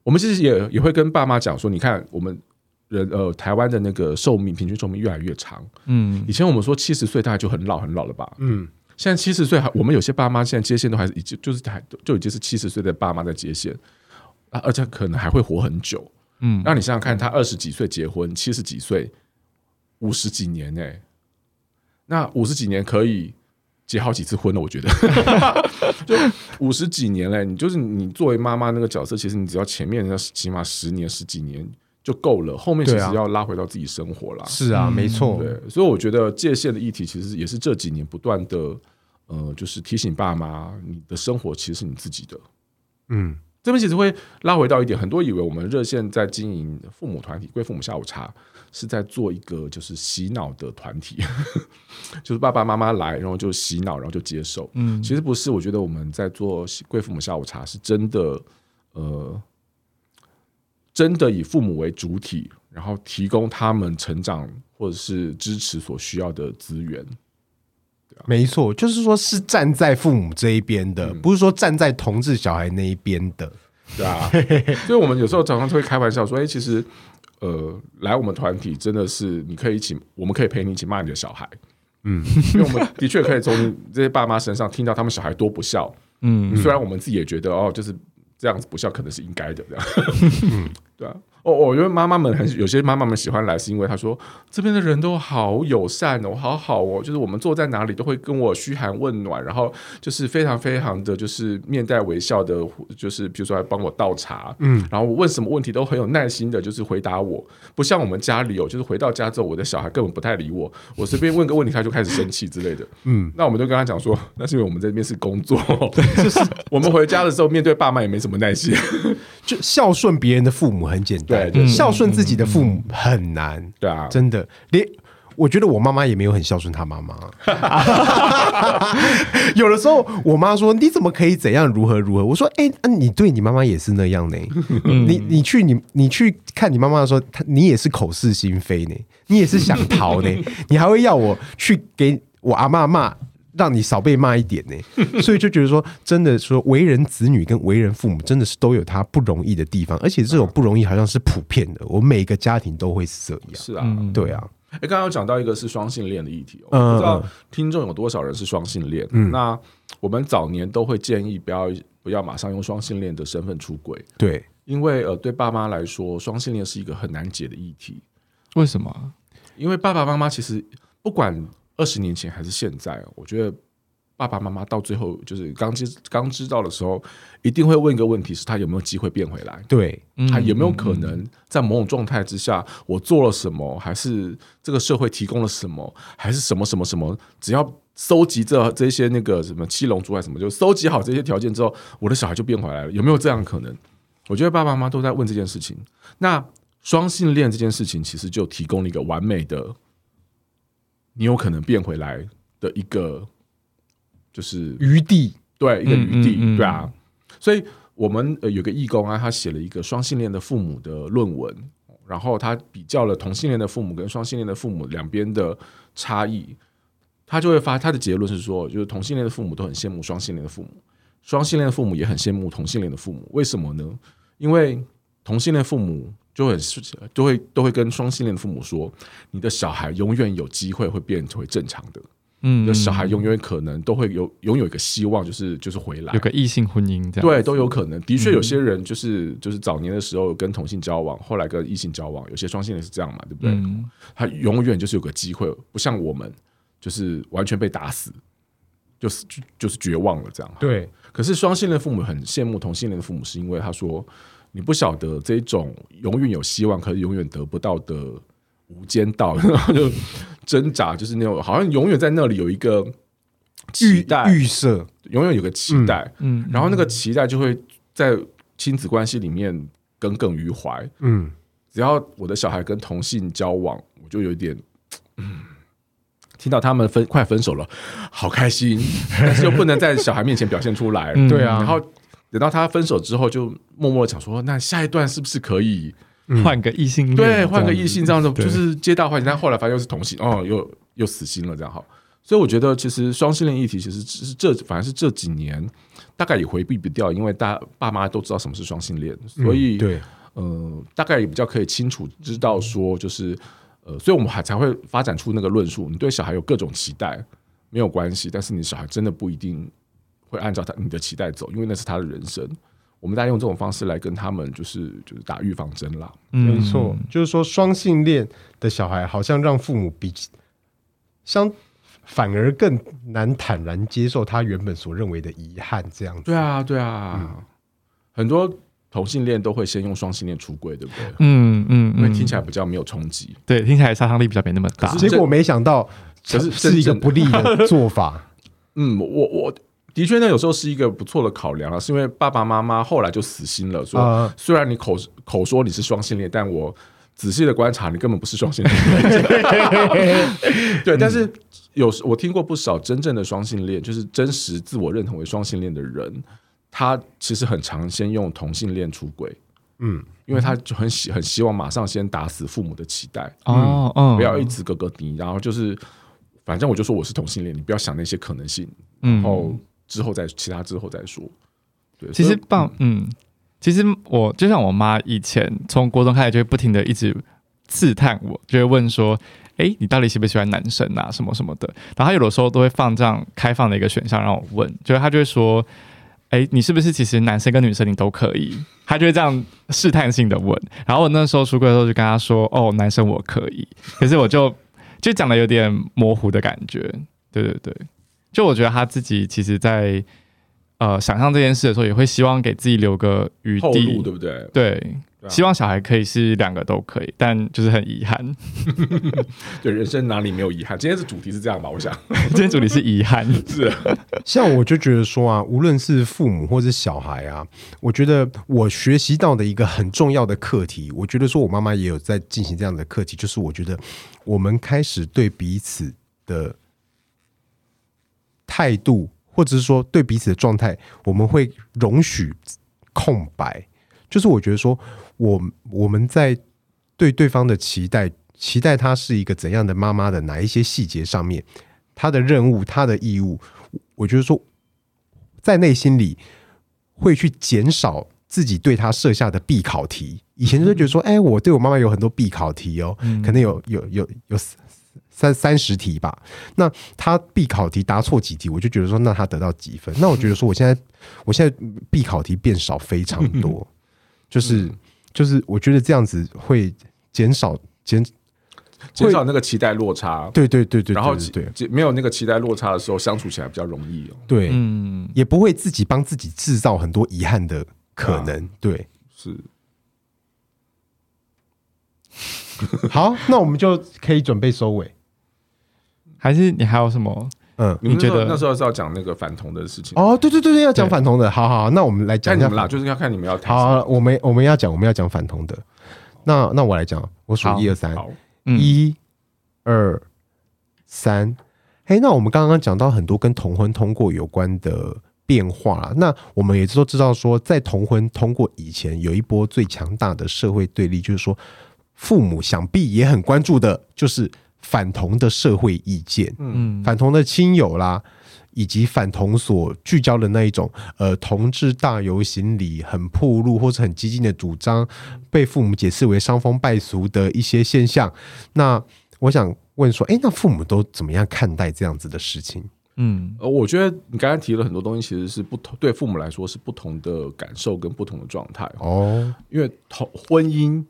我们其实也也会跟爸妈讲说，你看我们人呃台湾的那个寿命平均寿命越来越长。嗯，以前我们说七十岁大概就很老很老了吧？嗯，现在七十岁还我们有些爸妈现在接线都还是已经就是还就已经是七十岁的爸妈在接线啊，而且可能还会活很久。嗯，那你想想看，他二十几岁结婚，七十几岁，五十几年呢、欸？那五十几年可以结好几次婚了，我觉得。就五十几年嘞，你就是你作为妈妈那个角色，其实你只要前面那起码十年十几年，就够了，后面其实要拉回到自己生活啦。是啊，没错，对，所以我觉得界限的议题其实也是这几年不断的，呃，就是提醒爸妈，你的生活其实是你自己的。嗯，这边其实会拉回到一点，很多以为我们热线在经营父母团体、贵父母下午茶，是在做一个就是洗脑的团体，就是爸爸妈妈来，然后就洗脑，然后就接受。嗯，其实不是，我觉得我们在做贵父母下午茶，是真的，呃，真的以父母为主体，然后提供他们成长或者是支持所需要的资源。没错，就是说是站在父母这一边的，嗯。不是说站在同志小孩那一边的。对啊，所以我们有时候常常会开玩笑说，哎，其实，呃，来我们团体真的是你可以一起，我们可以陪你一起骂你的小孩，嗯，因为我们的确可以从这些爸妈身上听到他们小孩多不孝，嗯，虽然我们自己也觉得哦，就是这样子不孝可能是应该的，这样，对啊。哦，我觉得妈妈们很有些妈妈们喜欢来，是因为她说这边的人都好友善哦，好好哦，就是我们坐在哪里都会跟我嘘寒问暖，然后就是非常非常的就是面带微笑的，就是比如说来帮我倒茶，嗯，然后我问什么问题都很有耐心的，就是回答我，不像我们家里哦，就是回到家之后，我的小孩根本不太理我，我随便问个问题他就开始生气之类的，嗯，那我们就跟他讲说，那是因为我们在这边是工作，就是我们回家的时候面对爸妈也没什么耐心，就孝顺别人的父母很简单，孝顺自己的父母很难，对啊，真的。连我觉得我妈妈也没有很孝顺她妈妈。有的时候我妈说：“你怎么可以怎样如何如何？”我说：“哎、欸，你对你妈妈也是那样呢。你你去你你去看你妈妈的时候，她你也是口是心非呢，你也是想逃呢，你还会要我去给我阿妈骂。”让你少被骂一点呢，所以就觉得说，真的说为人子女跟为人父母，真的是都有他不容易的地方，而且这种不容易好像是普遍的，我们每个家庭都会是这样。是啊，对啊。哎，刚刚有讲到一个是双性恋的议题哦，嗯不知道听众有多少人是双性恋？嗯那我们早年都会建议不要不要马上用双性恋的身份出轨，对，因为呃，对爸妈来说，双性恋是一个很难解的议题。为什么？因为爸爸妈妈其实不管。二十年前还是现在，我觉得爸爸妈妈到最后就是刚知刚知道的时候，一定会问一个问题：是他有没有机会变回来？对，他有没有可能在某种状态之下，我做了什么，还是这个社会提供了什么，还是什么什么什么？只要搜集这这些那个什么七龙珠还是什么，就搜集好这些条件之后，我的小孩就变回来了。有没有这样可能？我觉得爸爸妈妈都在问这件事情。那双性恋这件事情，其实就提供了一个完美的。你有可能变回来的一个就是余地，对，一个余地，嗯嗯嗯对啊。所以我们呃有个义工啊，他写了一个双性恋的父母的论文，然后他比较了同性恋的父母跟双性恋的父母两边的差异，他就会发他的结论是说，就是同性恋的父母都很羡慕双性恋的父母，双性恋的父母也很羡慕同性恋的父母。为什么呢？因为同性恋父母。就很都会都会跟双性恋的父母说，你的小孩永远有机会会变成为正常的，嗯，你的小孩永远可能都会有拥有一个希望，就是就是回来，有个异性婚姻这样，对，都有可能。的确，有些人就是就是早年的时候跟同性交往，后来跟异性交往，有些双性恋是这样嘛，对不对？嗯，他永远就是有个机会，不像我们就是完全被打死，就是就就是绝望了这样。对，可是双性恋父母很羡慕同性恋的父母，是因为他说。你不晓得这种永远有希望，可是永远得不到的无间道，然后就挣扎，就是那种好像永远在那里有一个期待预设，永远有个期待，嗯，然后那个期待就会在亲子关系里面耿耿于怀，嗯，只要我的小孩跟同性交往，我就有点，嗯，听到他们分快分手了，好开心，但是又不能在小孩面前表现出来，对啊，然后。等到他分手之后，就默默的想说：“那下一段是不是可以换个异性？对，换个异性这样子，就是皆大欢喜。但后来发现又是同性，哦，又又死心了，这样好。所以我觉得，其实双性恋议题其实是这，反而是这几年大概也回避不掉，因为大爸妈都知道什么是双性恋，所以对，呃，大概也比较可以清楚知道说，就是呃，所以我们还才会发展出那个论述：你对小孩有各种期待没有关系，但是你小孩真的不一定。”会按照他你的期待走，因为那是他的人生。我们大家用这种方式来跟他们，就是就是打预防针啦。嗯、没错，就是说双性恋的小孩好像让父母比相反而更难坦然接受他原本所认为的遗憾，这样子。对啊，对啊，嗯、很多同性恋都会先用双性恋出柜，对不对？嗯嗯，因为听起来比较没有冲击。对，听起来杀伤力比较没那么大。结果没想到，可是是一个不利的做法。嗯，我我的确呢，有时候是一个不错的考量啊，是因为爸爸妈妈后来就死心了，说虽然你口口说你是双性恋，但我仔细的观察，你根本不是双性恋。对，但是有时我听过不少真正的双性恋，就是真实自我认同为双性恋的人，他其实很常先用同性恋出轨，嗯，因为他就很希很希望马上先打死父母的期待，哦，嗯，不要一直咯咯滴，然后就是。反正我就说我是同性恋，你不要想那些可能性，然后之后再其他之后再说。对，其实爸，嗯，其实我就像我妈以前从国中开始就会不停的一直刺探我，就会问说，哎，你到底喜不喜欢男生啊，什么什么的。然后他有的时候都会放这样开放的一个选项让我问，就是她就会说，哎，你是不是其实男生跟女生你都可以？他就会这样试探性的问。然后我那时候出柜的时候就跟他说，哦，男生我可以，可是我就。就讲的有点模糊的感觉，对对对，就我觉得他自己其实在，呃想象这件事的时候，也会希望给自己留个余地，对不对？对，希望小孩可以是两个都可以，但就是很遗憾。对，人生哪里没有遗憾？今天的主题是这样吧？我想，今天主题是遗憾，是。像我就觉得说啊，无论是父母或是小孩啊，我觉得我学习到的一个很重要的课题，我觉得说我妈妈也有在进行这样的课题，就是我觉得我们开始对彼此的态度，或者是说对彼此的状态，我们会容许空白。就是我觉得说，我我们在对对方的期待，期待他是一个怎样的妈妈的哪一些细节上面，他的任务，他的义务，我觉得说，在内心里会去减少自己对他设下的必考题。以前就觉得说，哎，我对我妈妈有很多必考题哦，可能有有有有三三十题吧。那他必考题答错几题，我就觉得说，那他得到几分？那我觉得说，我现在我现在必考题变少非常多。就是、嗯、就是，我觉得这样子会减少减减少那个期待落差。对对对对，然后对没有那个期待落差的时候，相处起来比较容易哦。对，嗯，也不会自己帮自己制造很多遗憾的可能。啊、对，是。好，那我们就可以准备收尾。还是你还有什么？嗯，你觉得那时候是要讲那个反同的事情哦？对对对对，要讲反同的。好好，那我们来讲一下啦，就是要看你们要谈。好，我们我们要讲，我们要讲反同的。那那我来讲，我数一二三，一、二、三。嘿，那我们刚刚讲到很多跟同婚通过有关的变化，那我们也都知道说，在同婚通过以前，有一波最强大的社会对立，就是说父母想必也很关注的，就是。反同的社会意见，嗯，反同的亲友啦，以及反同所聚焦的那一种，呃，同志大游行里很暴露或者很激进的主张，被父母解释为伤风败俗的一些现象。那我想问说，哎，那父母都怎么样看待这样子的事情？嗯，呃，我觉得你刚才提了很多东西，其实是不同，对父母来说是不同的感受跟不同的状态哦，因为同婚姻。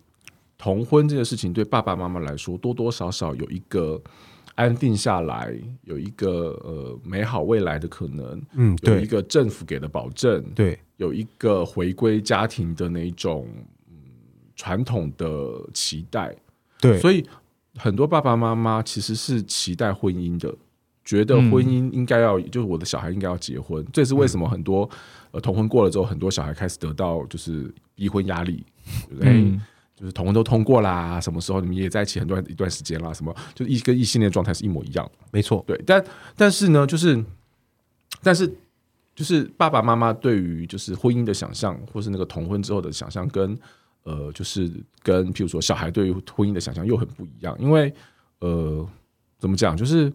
同婚这个事情对爸爸妈妈来说，多多少少有一个安定下来，有一个呃美好未来的可能。嗯，有一个政府给的保证，对，有一个回归家庭的那一种传统的期待。对，所以很多爸爸妈妈其实是期待婚姻的，觉得婚姻应该要，就是我的小孩应该要结婚。这是为什么？很多呃同婚过了之后，很多小孩开始得到就是逼婚压力，对不对？嗯就是同婚都通过啦，什么时候你们也在一起很多一段时间啦？什么就一跟异性恋状态是一模一样，没错。对，但但是呢，就是但是就是爸爸妈妈对于就是婚姻的想象，或是那个同婚之后的想象，跟呃，就是跟譬如说小孩对于婚姻的想象又很不一样。因为呃，怎么讲？就是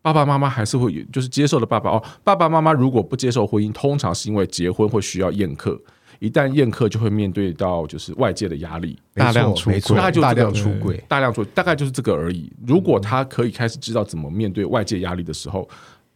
爸爸妈妈还是会就是接受的爸爸哦，爸爸妈妈如果不接受婚姻，通常是因为结婚会需要宴客。一旦宴客，就会面对到就是外界的压力，大量出轨，大概就大量出轨，大量出，大概就是这个而已。如果他可以开始知道怎么面对外界压力的时候，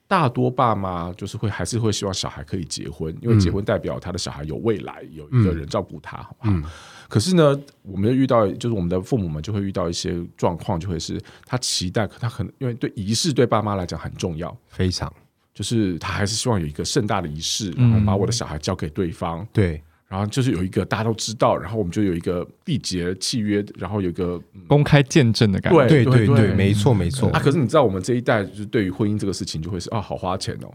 大多爸妈就是会还是会希望小孩可以结婚，因为结婚代表他的小孩有未来，有一个人照顾他，好不好？可是呢，我们遇到就是我们的父母们就会遇到一些状况，就会是他期待，他可能因为对仪式对爸妈来讲很重要，非常，就是他还是希望有一个盛大的仪式，然后把我的小孩交给对方，对。然后就是有一个大家都知道，然后我们就有一个缔结契约，然后有一个、嗯、公开见证的感觉。对对对没错没错。啊，可是你知道我们这一代就是对于婚姻这个事情就会是啊，好花钱哦，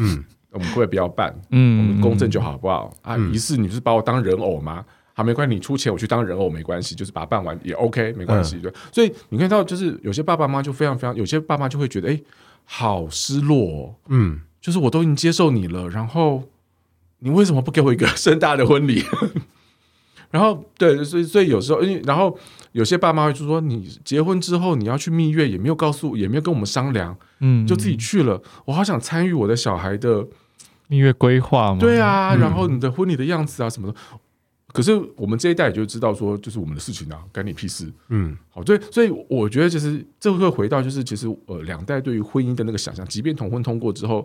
嗯，我们会不要办，嗯，我们公证就好，好不好？啊，于是你就是把我当人偶吗？好，没关系，你出钱我去当人偶没关系，就是把它办完也 OK，没关系。对，所以你看到就是有些爸爸妈妈就非常非常，有些爸妈就会觉得哎，好失落哦，嗯，就是我都已经接受你了，然后。你为什么不给我一个 盛大的婚礼？然后，对，所以，所以有时候，因为然后有些爸妈会就说，你结婚之后你要去蜜月，也没有告诉，也没有跟我们商量，嗯，就自己去了。我好想参与我的小孩的蜜月规划嘛。对啊，然后你的婚礼的样子啊什么的。可是我们这一代也就知道说，就是我们的事情啊，干你屁事。嗯，好，对，所以我觉得其实这会回到就是其实呃两代对于婚姻的那个想象，即便同婚通过之后。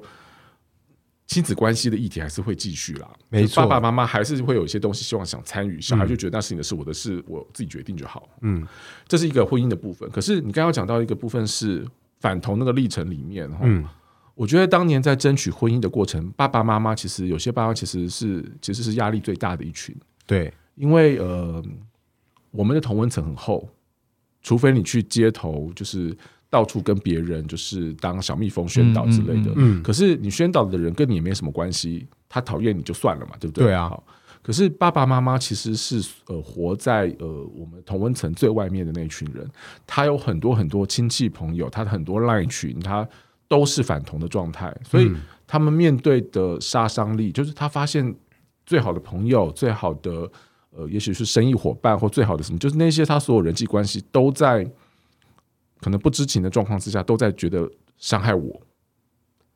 亲子关系的议题还是会继续啦，没错，爸爸妈妈还是会有一些东西希望想参与，小孩就觉得那是你的事，我的事我自己决定就好。嗯，这是一个婚姻的部分。可是你刚刚讲到一个部分是反同那个历程里面，嗯，我觉得当年在争取婚姻的过程，爸爸妈妈其实有些爸爸其实是其实是压力最大的一群。对，因为呃，我们的同温层很厚，除非你去街头就是。到处跟别人就是当小蜜蜂宣导之类的，嗯，可是你宣导的人跟你也没什么关系，他讨厌你就算了嘛，对不对？对啊。可是爸爸妈妈其实是呃活在呃我们同温层最外面的那一群人，他有很多很多亲戚朋友，他的很多 line 群，他都是反同的状态，所以他们面对的杀伤力，就是他发现最好的朋友、最好的呃，也许是生意伙伴或最好的什么，就是那些他所有人际关系都在。可能不知情的状况之下，都在觉得伤害我，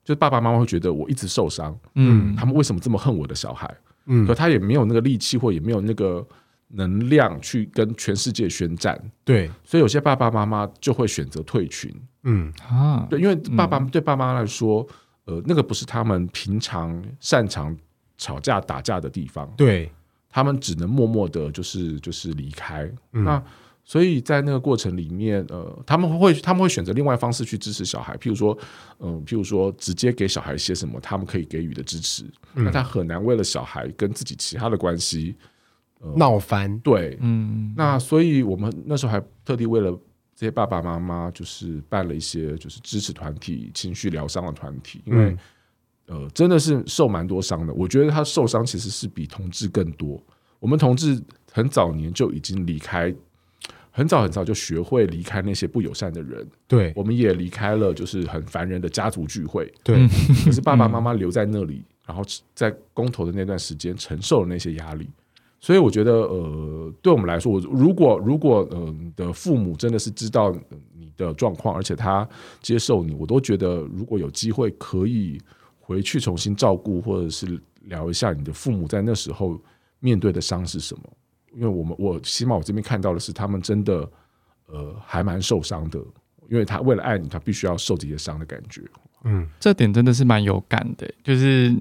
就是爸爸妈妈会觉得我一直受伤，嗯，他们为什么这么恨我的小孩？嗯，可他也没有那个力气，或也没有那个能量去跟全世界宣战，对，所以有些爸爸妈妈就会选择退群，嗯。啊，对，因为爸爸对爸妈来说，呃，那个不是他们平常擅长吵架打架的地方，对，他们只能默默的，就是就是离开，那。所以在那个过程里面，呃，他们会他们会选择另外方式去支持小孩，譬如说，嗯、呃，譬如说直接给小孩一些什么他们可以给予的支持，嗯、那他很难为了小孩跟自己其他的关系闹、呃、翻。对，嗯，那所以我们那时候还特地为了这些爸爸妈妈，就是办了一些就是支持团体、情绪疗伤的团体，因为、嗯、呃真的是受蛮多伤的。我觉得他受伤其实是比同志更多。我们同志很早年就已经离开。很早很早就学会离开那些不友善的人，对，我们也离开了就是很烦人的家族聚会，对。可是爸爸妈妈留在那里，然后在公投的那段时间承受了那些压力，所以我觉得，呃，对我们来说，我如果如果呃你的父母真的是知道你的状况，而且他接受你，我都觉得如果有机会可以回去重新照顾，或者是聊一下你的父母在那时候面对的伤是什么。因为我们我起码我这边看到的是，他们真的呃还蛮受伤的，因为他为了爱你，他必须要受这些伤的感觉。嗯，这点真的是蛮有感的，就是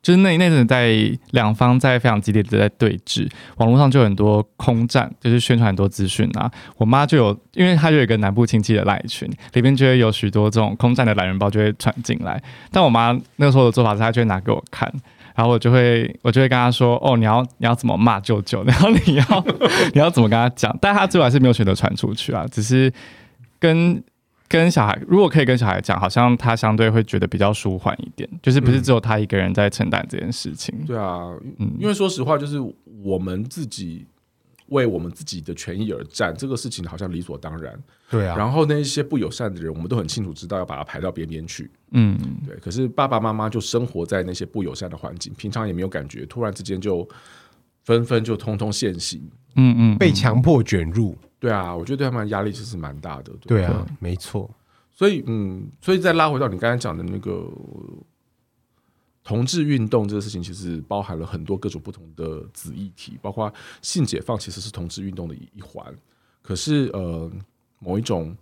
就是那那阵在两方在非常激烈的在对峙，网络上就有很多空战，就是宣传很多资讯啊。我妈就有，因为她就有一个南部亲戚的赖群，里面就会有许多这种空战的懒人包就会传进来，但我妈那个时候的做法是，她就会拿给我看。然后我就会，我就会跟他说：“哦，你要你要怎么骂舅舅？然后你要 你要怎么跟他讲？”但他最后还是没有选择传出去啊，只是跟跟小孩，如果可以跟小孩讲，好像他相对会觉得比较舒缓一点，就是不是只有他一个人在承担这件事情。嗯、对啊，嗯，因为说实话，就是我们自己。为我们自己的权益而战，这个事情好像理所当然。对啊，然后那些不友善的人，我们都很清楚知道要把他排到边边去。嗯，对。可是爸爸妈妈就生活在那些不友善的环境，平常也没有感觉，突然之间就纷纷就通通现形。嗯嗯，被强迫卷入。对啊，我觉得对他们压力其实蛮大的。对，对啊，没错。所以，嗯，所以再拉回到你刚才讲的那个。同志运动这个事情其实包含了很多各种不同的子议题，包括性解放其实是同志运动的一一环。可是呃，某一种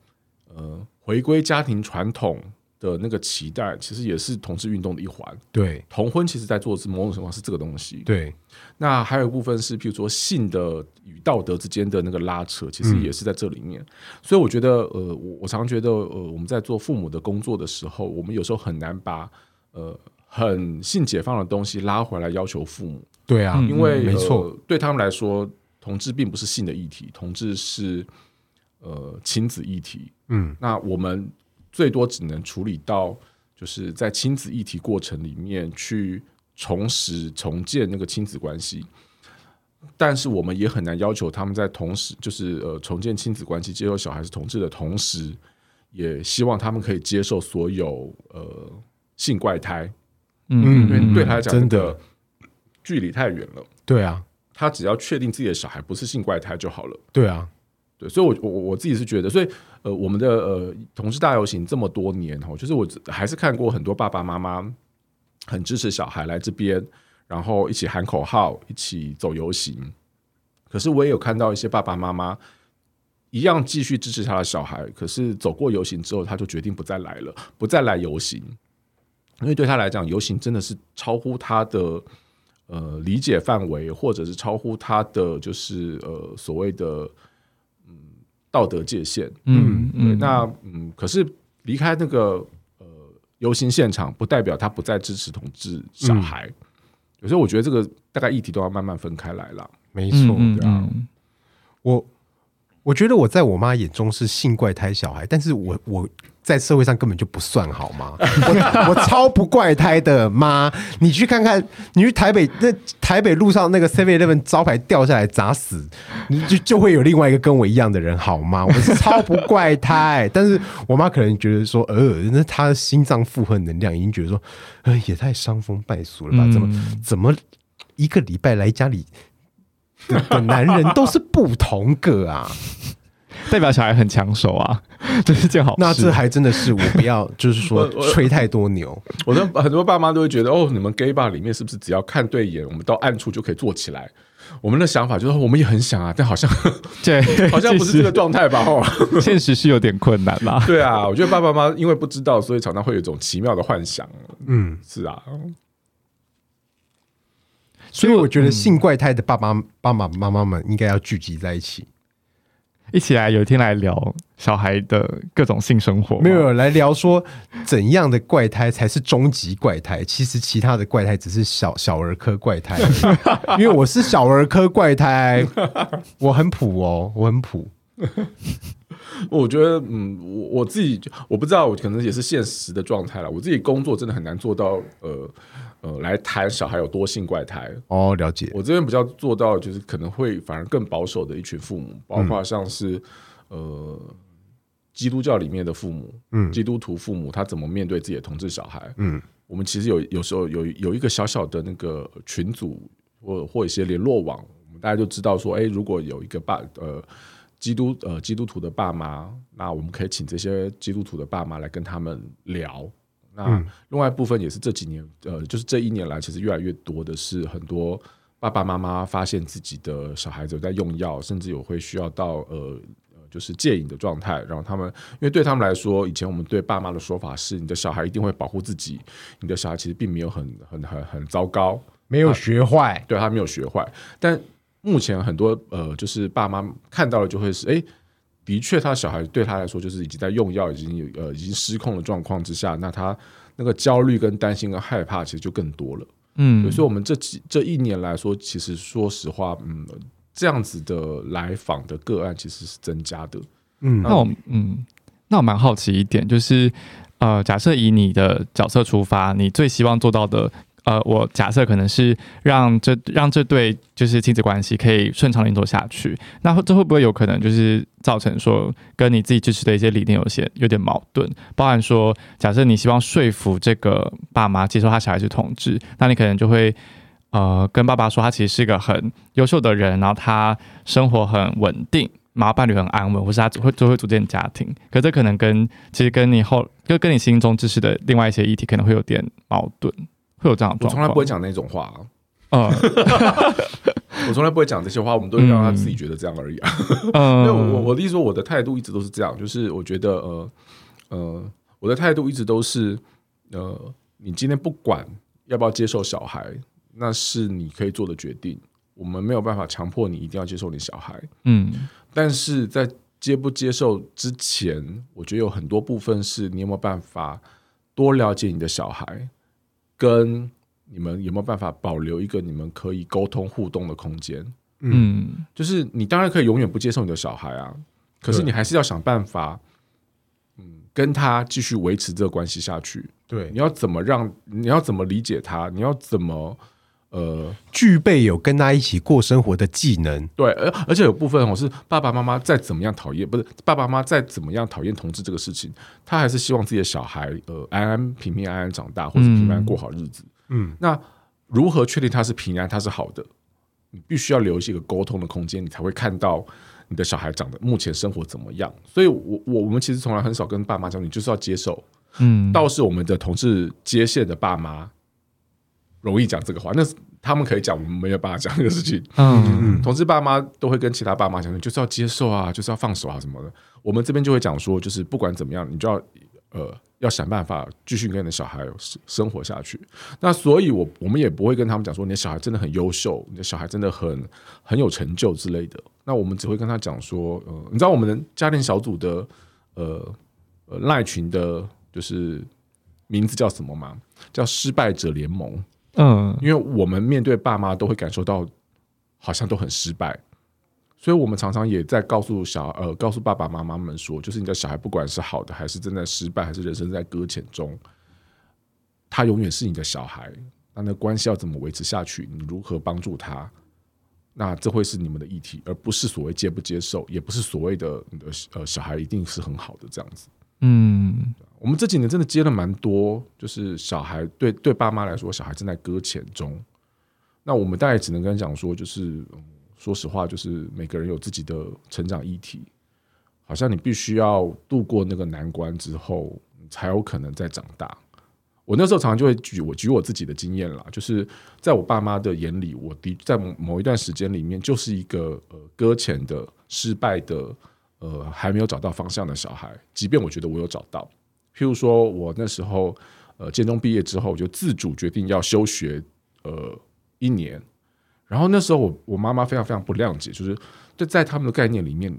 呃回归家庭传统的那个期待，其实也是同志运动的一环。对，同婚其实在做的是某种情况是这个东西。对，那还有一部分是，譬如说性的与道德之间的那个拉扯，其实也是在这里面。嗯、所以我觉得，呃，我我常觉得，呃，我们在做父母的工作的时候，我们有时候很难把呃。很性解放的东西拉回来要求父母，对啊，嗯因为没错呃，对他们来说，同志并不是性的议题，同志是呃亲子议题。嗯那我们最多只能处理到，就是在亲子议题过程里面去重拾、重建那个亲子关系。但是我们也很难要求他们在同时，就是呃重建亲子关系、接受小孩是同志的同时，也希望他们可以接受所有呃性怪胎，嗯因为对他来讲，真的距离太远了。对啊，他只要确定自己的小孩不是性怪胎就好了。对啊，对，所以我，我我我自己是觉得，所以呃，我们的呃同事大游行这么多年哦，就是我还是看过很多爸爸妈妈很支持小孩来这边，然后一起喊口号，一起走游行。可是我也有看到一些爸爸妈妈一样继续支持他的小孩，可是走过游行之后，他就决定不再来了，不再来游行，因为对他来讲，游行真的是超乎他的呃理解范围，或者是超乎他的就是呃所谓的嗯道德界限。嗯嗯，那嗯，可是离开那个呃游行现场，不代表他不再支持同志小孩。有时候我觉得这个大概议题都要慢慢分开来了。没错，嗯对啊。嗯我我觉得我在我妈眼中是性怪胎小孩，但是我我在社会上根本就不算好吗？我 我超不怪胎的妈，你去看看，你去台北那台北路上那个 Seven Eleven 招牌掉下来砸死，你就就会有另外一个跟我一样的人好吗？我是超不怪胎，但是我妈可能觉得说，呃，那她的心脏负荷能量已经觉得说，呃，也太伤风败俗了吧？怎么嗯怎么一个礼拜来家里？的的男人都是不同个啊，代表小孩很抢手啊，这是件好事。那这还真的是我不要，就是说 吹太多牛，我的很多爸妈都会觉得，哦，你们 gay bar 里面是不是只要看对眼，我们到暗处就可以坐起来？我们的想法就是，我们也很想啊，但好像对，好像不是这个状态吧？哦，现实是有点困难啦。对啊，我觉得爸爸妈妈因为不知道，所以常常会有一种奇妙的幻想。嗯，是啊，所以我觉得性怪胎的爸爸、爸爸妈妈们应该要聚集在一起，一起来有一天来聊小孩的各种性生活吗，没有来聊说怎样的怪胎才是终极怪胎，其实其他的怪胎只是小小儿科怪胎，因为我是小儿科怪胎，我很普哦，我很普，我觉得，嗯，我我自己我不知道，我可能也是现实的状态了。我自己工作真的很难做到，呃呃，来谈小孩有多性怪胎。哦，了解，我这边比较做到，就是可能会反而更保守的一群父母，包括像是、呃基督教里面的父母，嗯基督徒父母，他怎么面对自己的同志小孩？嗯我们其实有有时候有有一个小小的那个群组或或一些联络网，我们大家就知道说，哎，如果有一个爸呃基督呃基督徒的爸妈，那我们可以请这些基督徒的爸妈来跟他们聊。那另外一部分也是这几年呃，就是这一年来，其实越来越多的是很多爸爸妈妈发现自己的小孩子有在用药，甚至有会需要到呃。就是戒瘾的状态，然后他们，因为对他们来说，以前我们对爸妈的说法是，你的小孩一定会保护自己，你的小孩其实并没有很很很很糟糕，没有学坏，对他没有学坏。但目前很多呃，就是爸妈看到了就会是，哎，的确，他小孩对他来说就是已经在用药，已经有呃已经失控的状况之下，那他那个焦虑跟担心跟害怕其实就更多了。嗯，所以我们这几这一年来说，其实说实话，嗯。这样子的来访的个案其实是增加的。嗯，那我嗯，那我蛮好奇一点，就是呃，假设以你的角色出发，你最希望做到的，呃，我假设可能是让这让这对就是亲子关系可以顺畅运作下去。那这会不会有可能就是造成说跟你自己支持的一些理念有些有点矛盾？包含说，假设你希望说服这个爸妈接受他小孩是同志，那你可能就会。呃，跟爸爸说他其实是一个很优秀的人，然后他生活很稳定，然后伴侣很安稳，或是他会就会组建家庭。可这可能跟其实跟你后就跟你心中支持的另外一些议题可能会有点矛盾，会有这样的状况。我从来不会讲那种话、啊，嗯，我从来不会讲这些话，我们都会让他自己觉得这样而已啊。嗯 那我我的意思说，我的态度一直都是这样，就是我觉得呃呃，我的态度一直都是呃，你今天不管要不要接受小孩。那是你可以做的决定，我们没有办法强迫你一定要接受你小孩。嗯，但是在接不接受之前，我觉得有很多部分是你有没有办法多了解你的小孩，跟你们有没有办法保留一个你们可以沟通互动的空间？嗯，就是你当然可以永远不接受你的小孩啊，可是你还是要想办法，嗯，跟他继续维持这个关系下去。对，你要怎么让？你要怎么理解他？你要怎么呃，具备有跟他一起过生活的技能？对，而而且有部分我，是爸爸妈妈再怎么样讨厌，不是爸爸妈妈再怎么样讨厌同志这个事情，他还是希望自己的小孩呃安安平平安安长大，或者平安过好日子。嗯，那如何确定他是平安，他是好的？你必须要留一些个沟通的空间，你才会看到你的小孩长得目前生活怎么样。所以我，我我我们其实从来很少跟爸妈讲，你就是要接受。嗯，倒是我们的同志接线的爸妈容易讲这个话，那他们可以讲，我们没有办法讲这个事情。嗯，同志爸妈都会跟其他爸妈讲，就是要接受啊，就是要放手啊什么的。我们这边就会讲说，就是不管怎么样，你就要呃要想办法继续跟你的小孩生活下去。那所以我，我我们也不会跟他们讲说，你的小孩真的很优秀，你的小孩真的很很有成就之类的。那我们只会跟他讲说，呃，你知道我们的家庭小组的呃呃赖群的。就是名字叫什么吗？叫失败者联盟。嗯，因为我们面对爸妈都会感受到好像都很失败，所以我们常常也在告诉小呃告诉爸爸妈妈们说，就是你的小孩不管是好的还是正在失败，还是人生在搁浅中，他永远是你的小孩。那那关系要怎么维持下去？你如何帮助他？那这会是你们的议题，而不是所谓接不接受，也不是所谓的你的呃小孩一定是很好的这样子。嗯。我们这几年真的接了蛮多，就是小孩对对爸妈来说，小孩正在搁浅中。那我们大概只能跟讲说，就是、嗯、说实话，就是每个人有自己的成长议题，好像你必须要度过那个难关之后，才有可能再长大。我那时候常常就会举我举我自己的经验啦，就是在我爸妈的眼里，我的在某一段时间里面，就是一个呃搁浅的、失败的、呃还没有找到方向的小孩，即便我觉得我有找到。譬如说，我那时候呃，建中毕业之后，我就自主决定要休学呃一年。然后那时候我我妈妈非常非常不谅解，就是就在他们的概念里面，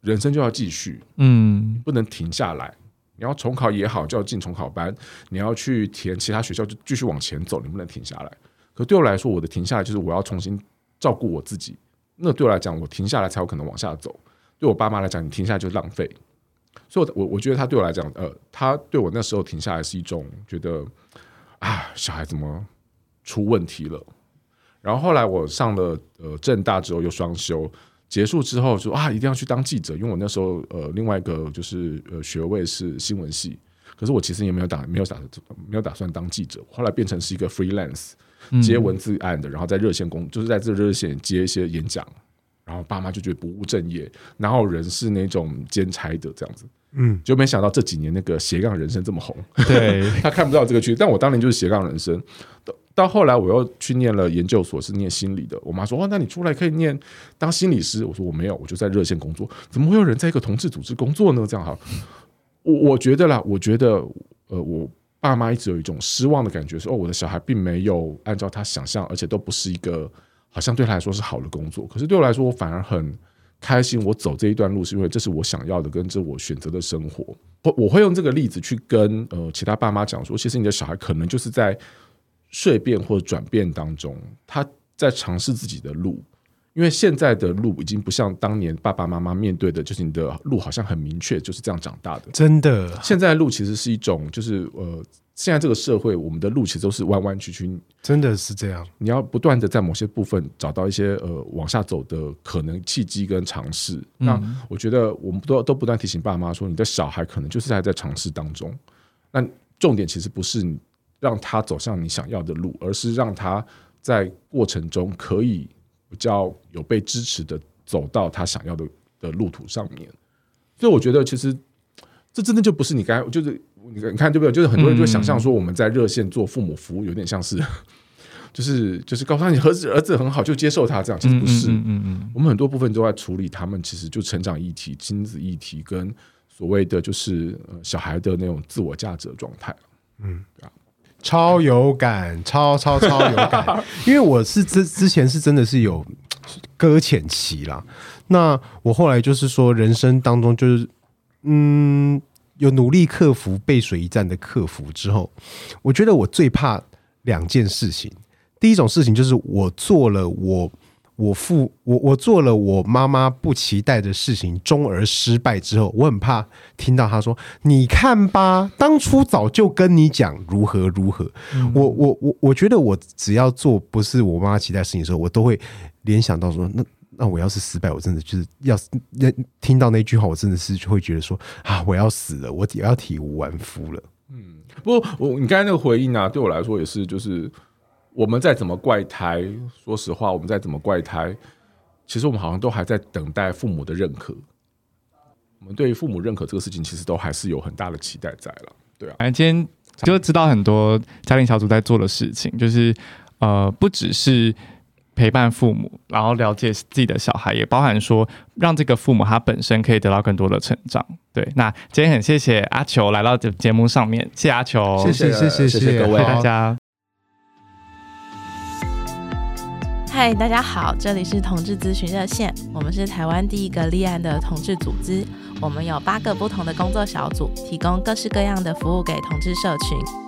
人生就要继续，嗯，不能停下来。你要重考也好，就要进重考班；你要去填其他学校，就继续往前走，你不能停下来。可对我来说，我的停下来就是我要重新照顾我自己。那对我来讲，我停下来才有可能往下走。对我爸妈来讲，你停下来就浪费。所以我，我我觉得他对我来讲，呃，他对我那时候停下来是一种觉得啊，小孩怎么出问题了？然后后来我上了呃正大之后又双修，结束之后说啊，一定要去当记者，因为我那时候呃另外一个就是呃学位是新闻系，可是我其实也没有打没有打没有打算当记者，后来变成是一个 freelance 接文字案的，然后在热线工就是在这热线接一些演讲，然后爸妈就觉得不务正业，然后人是那种兼差的这样子。嗯，就没想到这几年那个斜杠人生这么红，对他看不到这个区，但我当年就是斜杠人生。到到后来我又去念了研究所，是念心理的。我妈说：“哦，那你出来可以念当心理师。”我说：“我没有，我就在热线工作。怎么会有人在一个同志组织工作呢？这样哈，我我觉得啦，我觉得呃，我爸妈一直有一种失望的感觉，说哦，我的小孩并没有按照他想象，而且都不是一个好像对他来说是好的工作。可是对我来说，我反而很。”开心，我走这一段路是因为这是我想要的，跟这我选择的生活。我我会用这个例子去跟呃其他爸妈讲说，其实你的小孩可能就是在蜕变或者转变当中，他在尝试自己的路。因为现在的路已经不像当年爸爸妈妈面对的，就是你的路好像很明确，就是这样长大的。真的，现在的路其实是一种，就是呃。现在这个社会，我们的路其实都是弯弯曲曲，真的是这样。你要不断的在某些部分找到一些呃往下走的可能契机跟尝试。嗯、那我觉得我们都都不断提醒爸妈说，你的小孩可能就是还在尝试当中。那重点其实不是让他走向你想要的路，而是让他在过程中可以比较有被支持的走到他想要的的路途上面。所以我觉得，其实这真的就不是你该就是。你看对不对？就是很多人就想象说，我们在热线做父母服务，有点像是，就是就是告诉他你儿子儿子很好，就接受他这样。其实不是，嗯嗯，我们很多部分都在处理他们，其实就成长议题、亲子议题跟所谓的就是小孩的那种自我价值的状态。嗯，对啊，超有感，超超超有感，因为我是之 之前是真的是有搁浅期啦。那我后来就是说，人生当中就是嗯。有努力克服背水一战的克服之后，我觉得我最怕两件事情。第一种事情就是我做了我我父我我做了我妈妈不期待的事情，终而失败之后，我很怕听到她说：“你看吧，当初早就跟你讲如何如何。嗯”我我我我觉得我只要做不是我妈妈期待的事情的时候，我都会联想到说：“那那我要是失败，我真的就是要那听到那句话，我真的是会觉得说啊，我要死了，我要体无完肤了。”嗯，不过我你刚才那个回应啊，对我来说也是就是。我们再怎么怪胎，说实话，我们再怎么怪胎，其实我们好像都还在等待父母的认可。我们对于父母认可这个事情，其实都还是有很大的期待在了。对啊，反正今天就知道很多家庭小组在做的事情，就是呃，不只是陪伴父母，然后了解自己的小孩，也包含说让这个父母他本身可以得到更多的成长。对，那今天很谢谢阿球来到这节目上面，谢谢阿球，谢谢谢谢谢谢各位大家。嗨，大家好，这里是同志咨询热线，我们是台湾第一个立案的同志组织，我们有八个不同的工作小组，提供各式各样的服务给同志社群。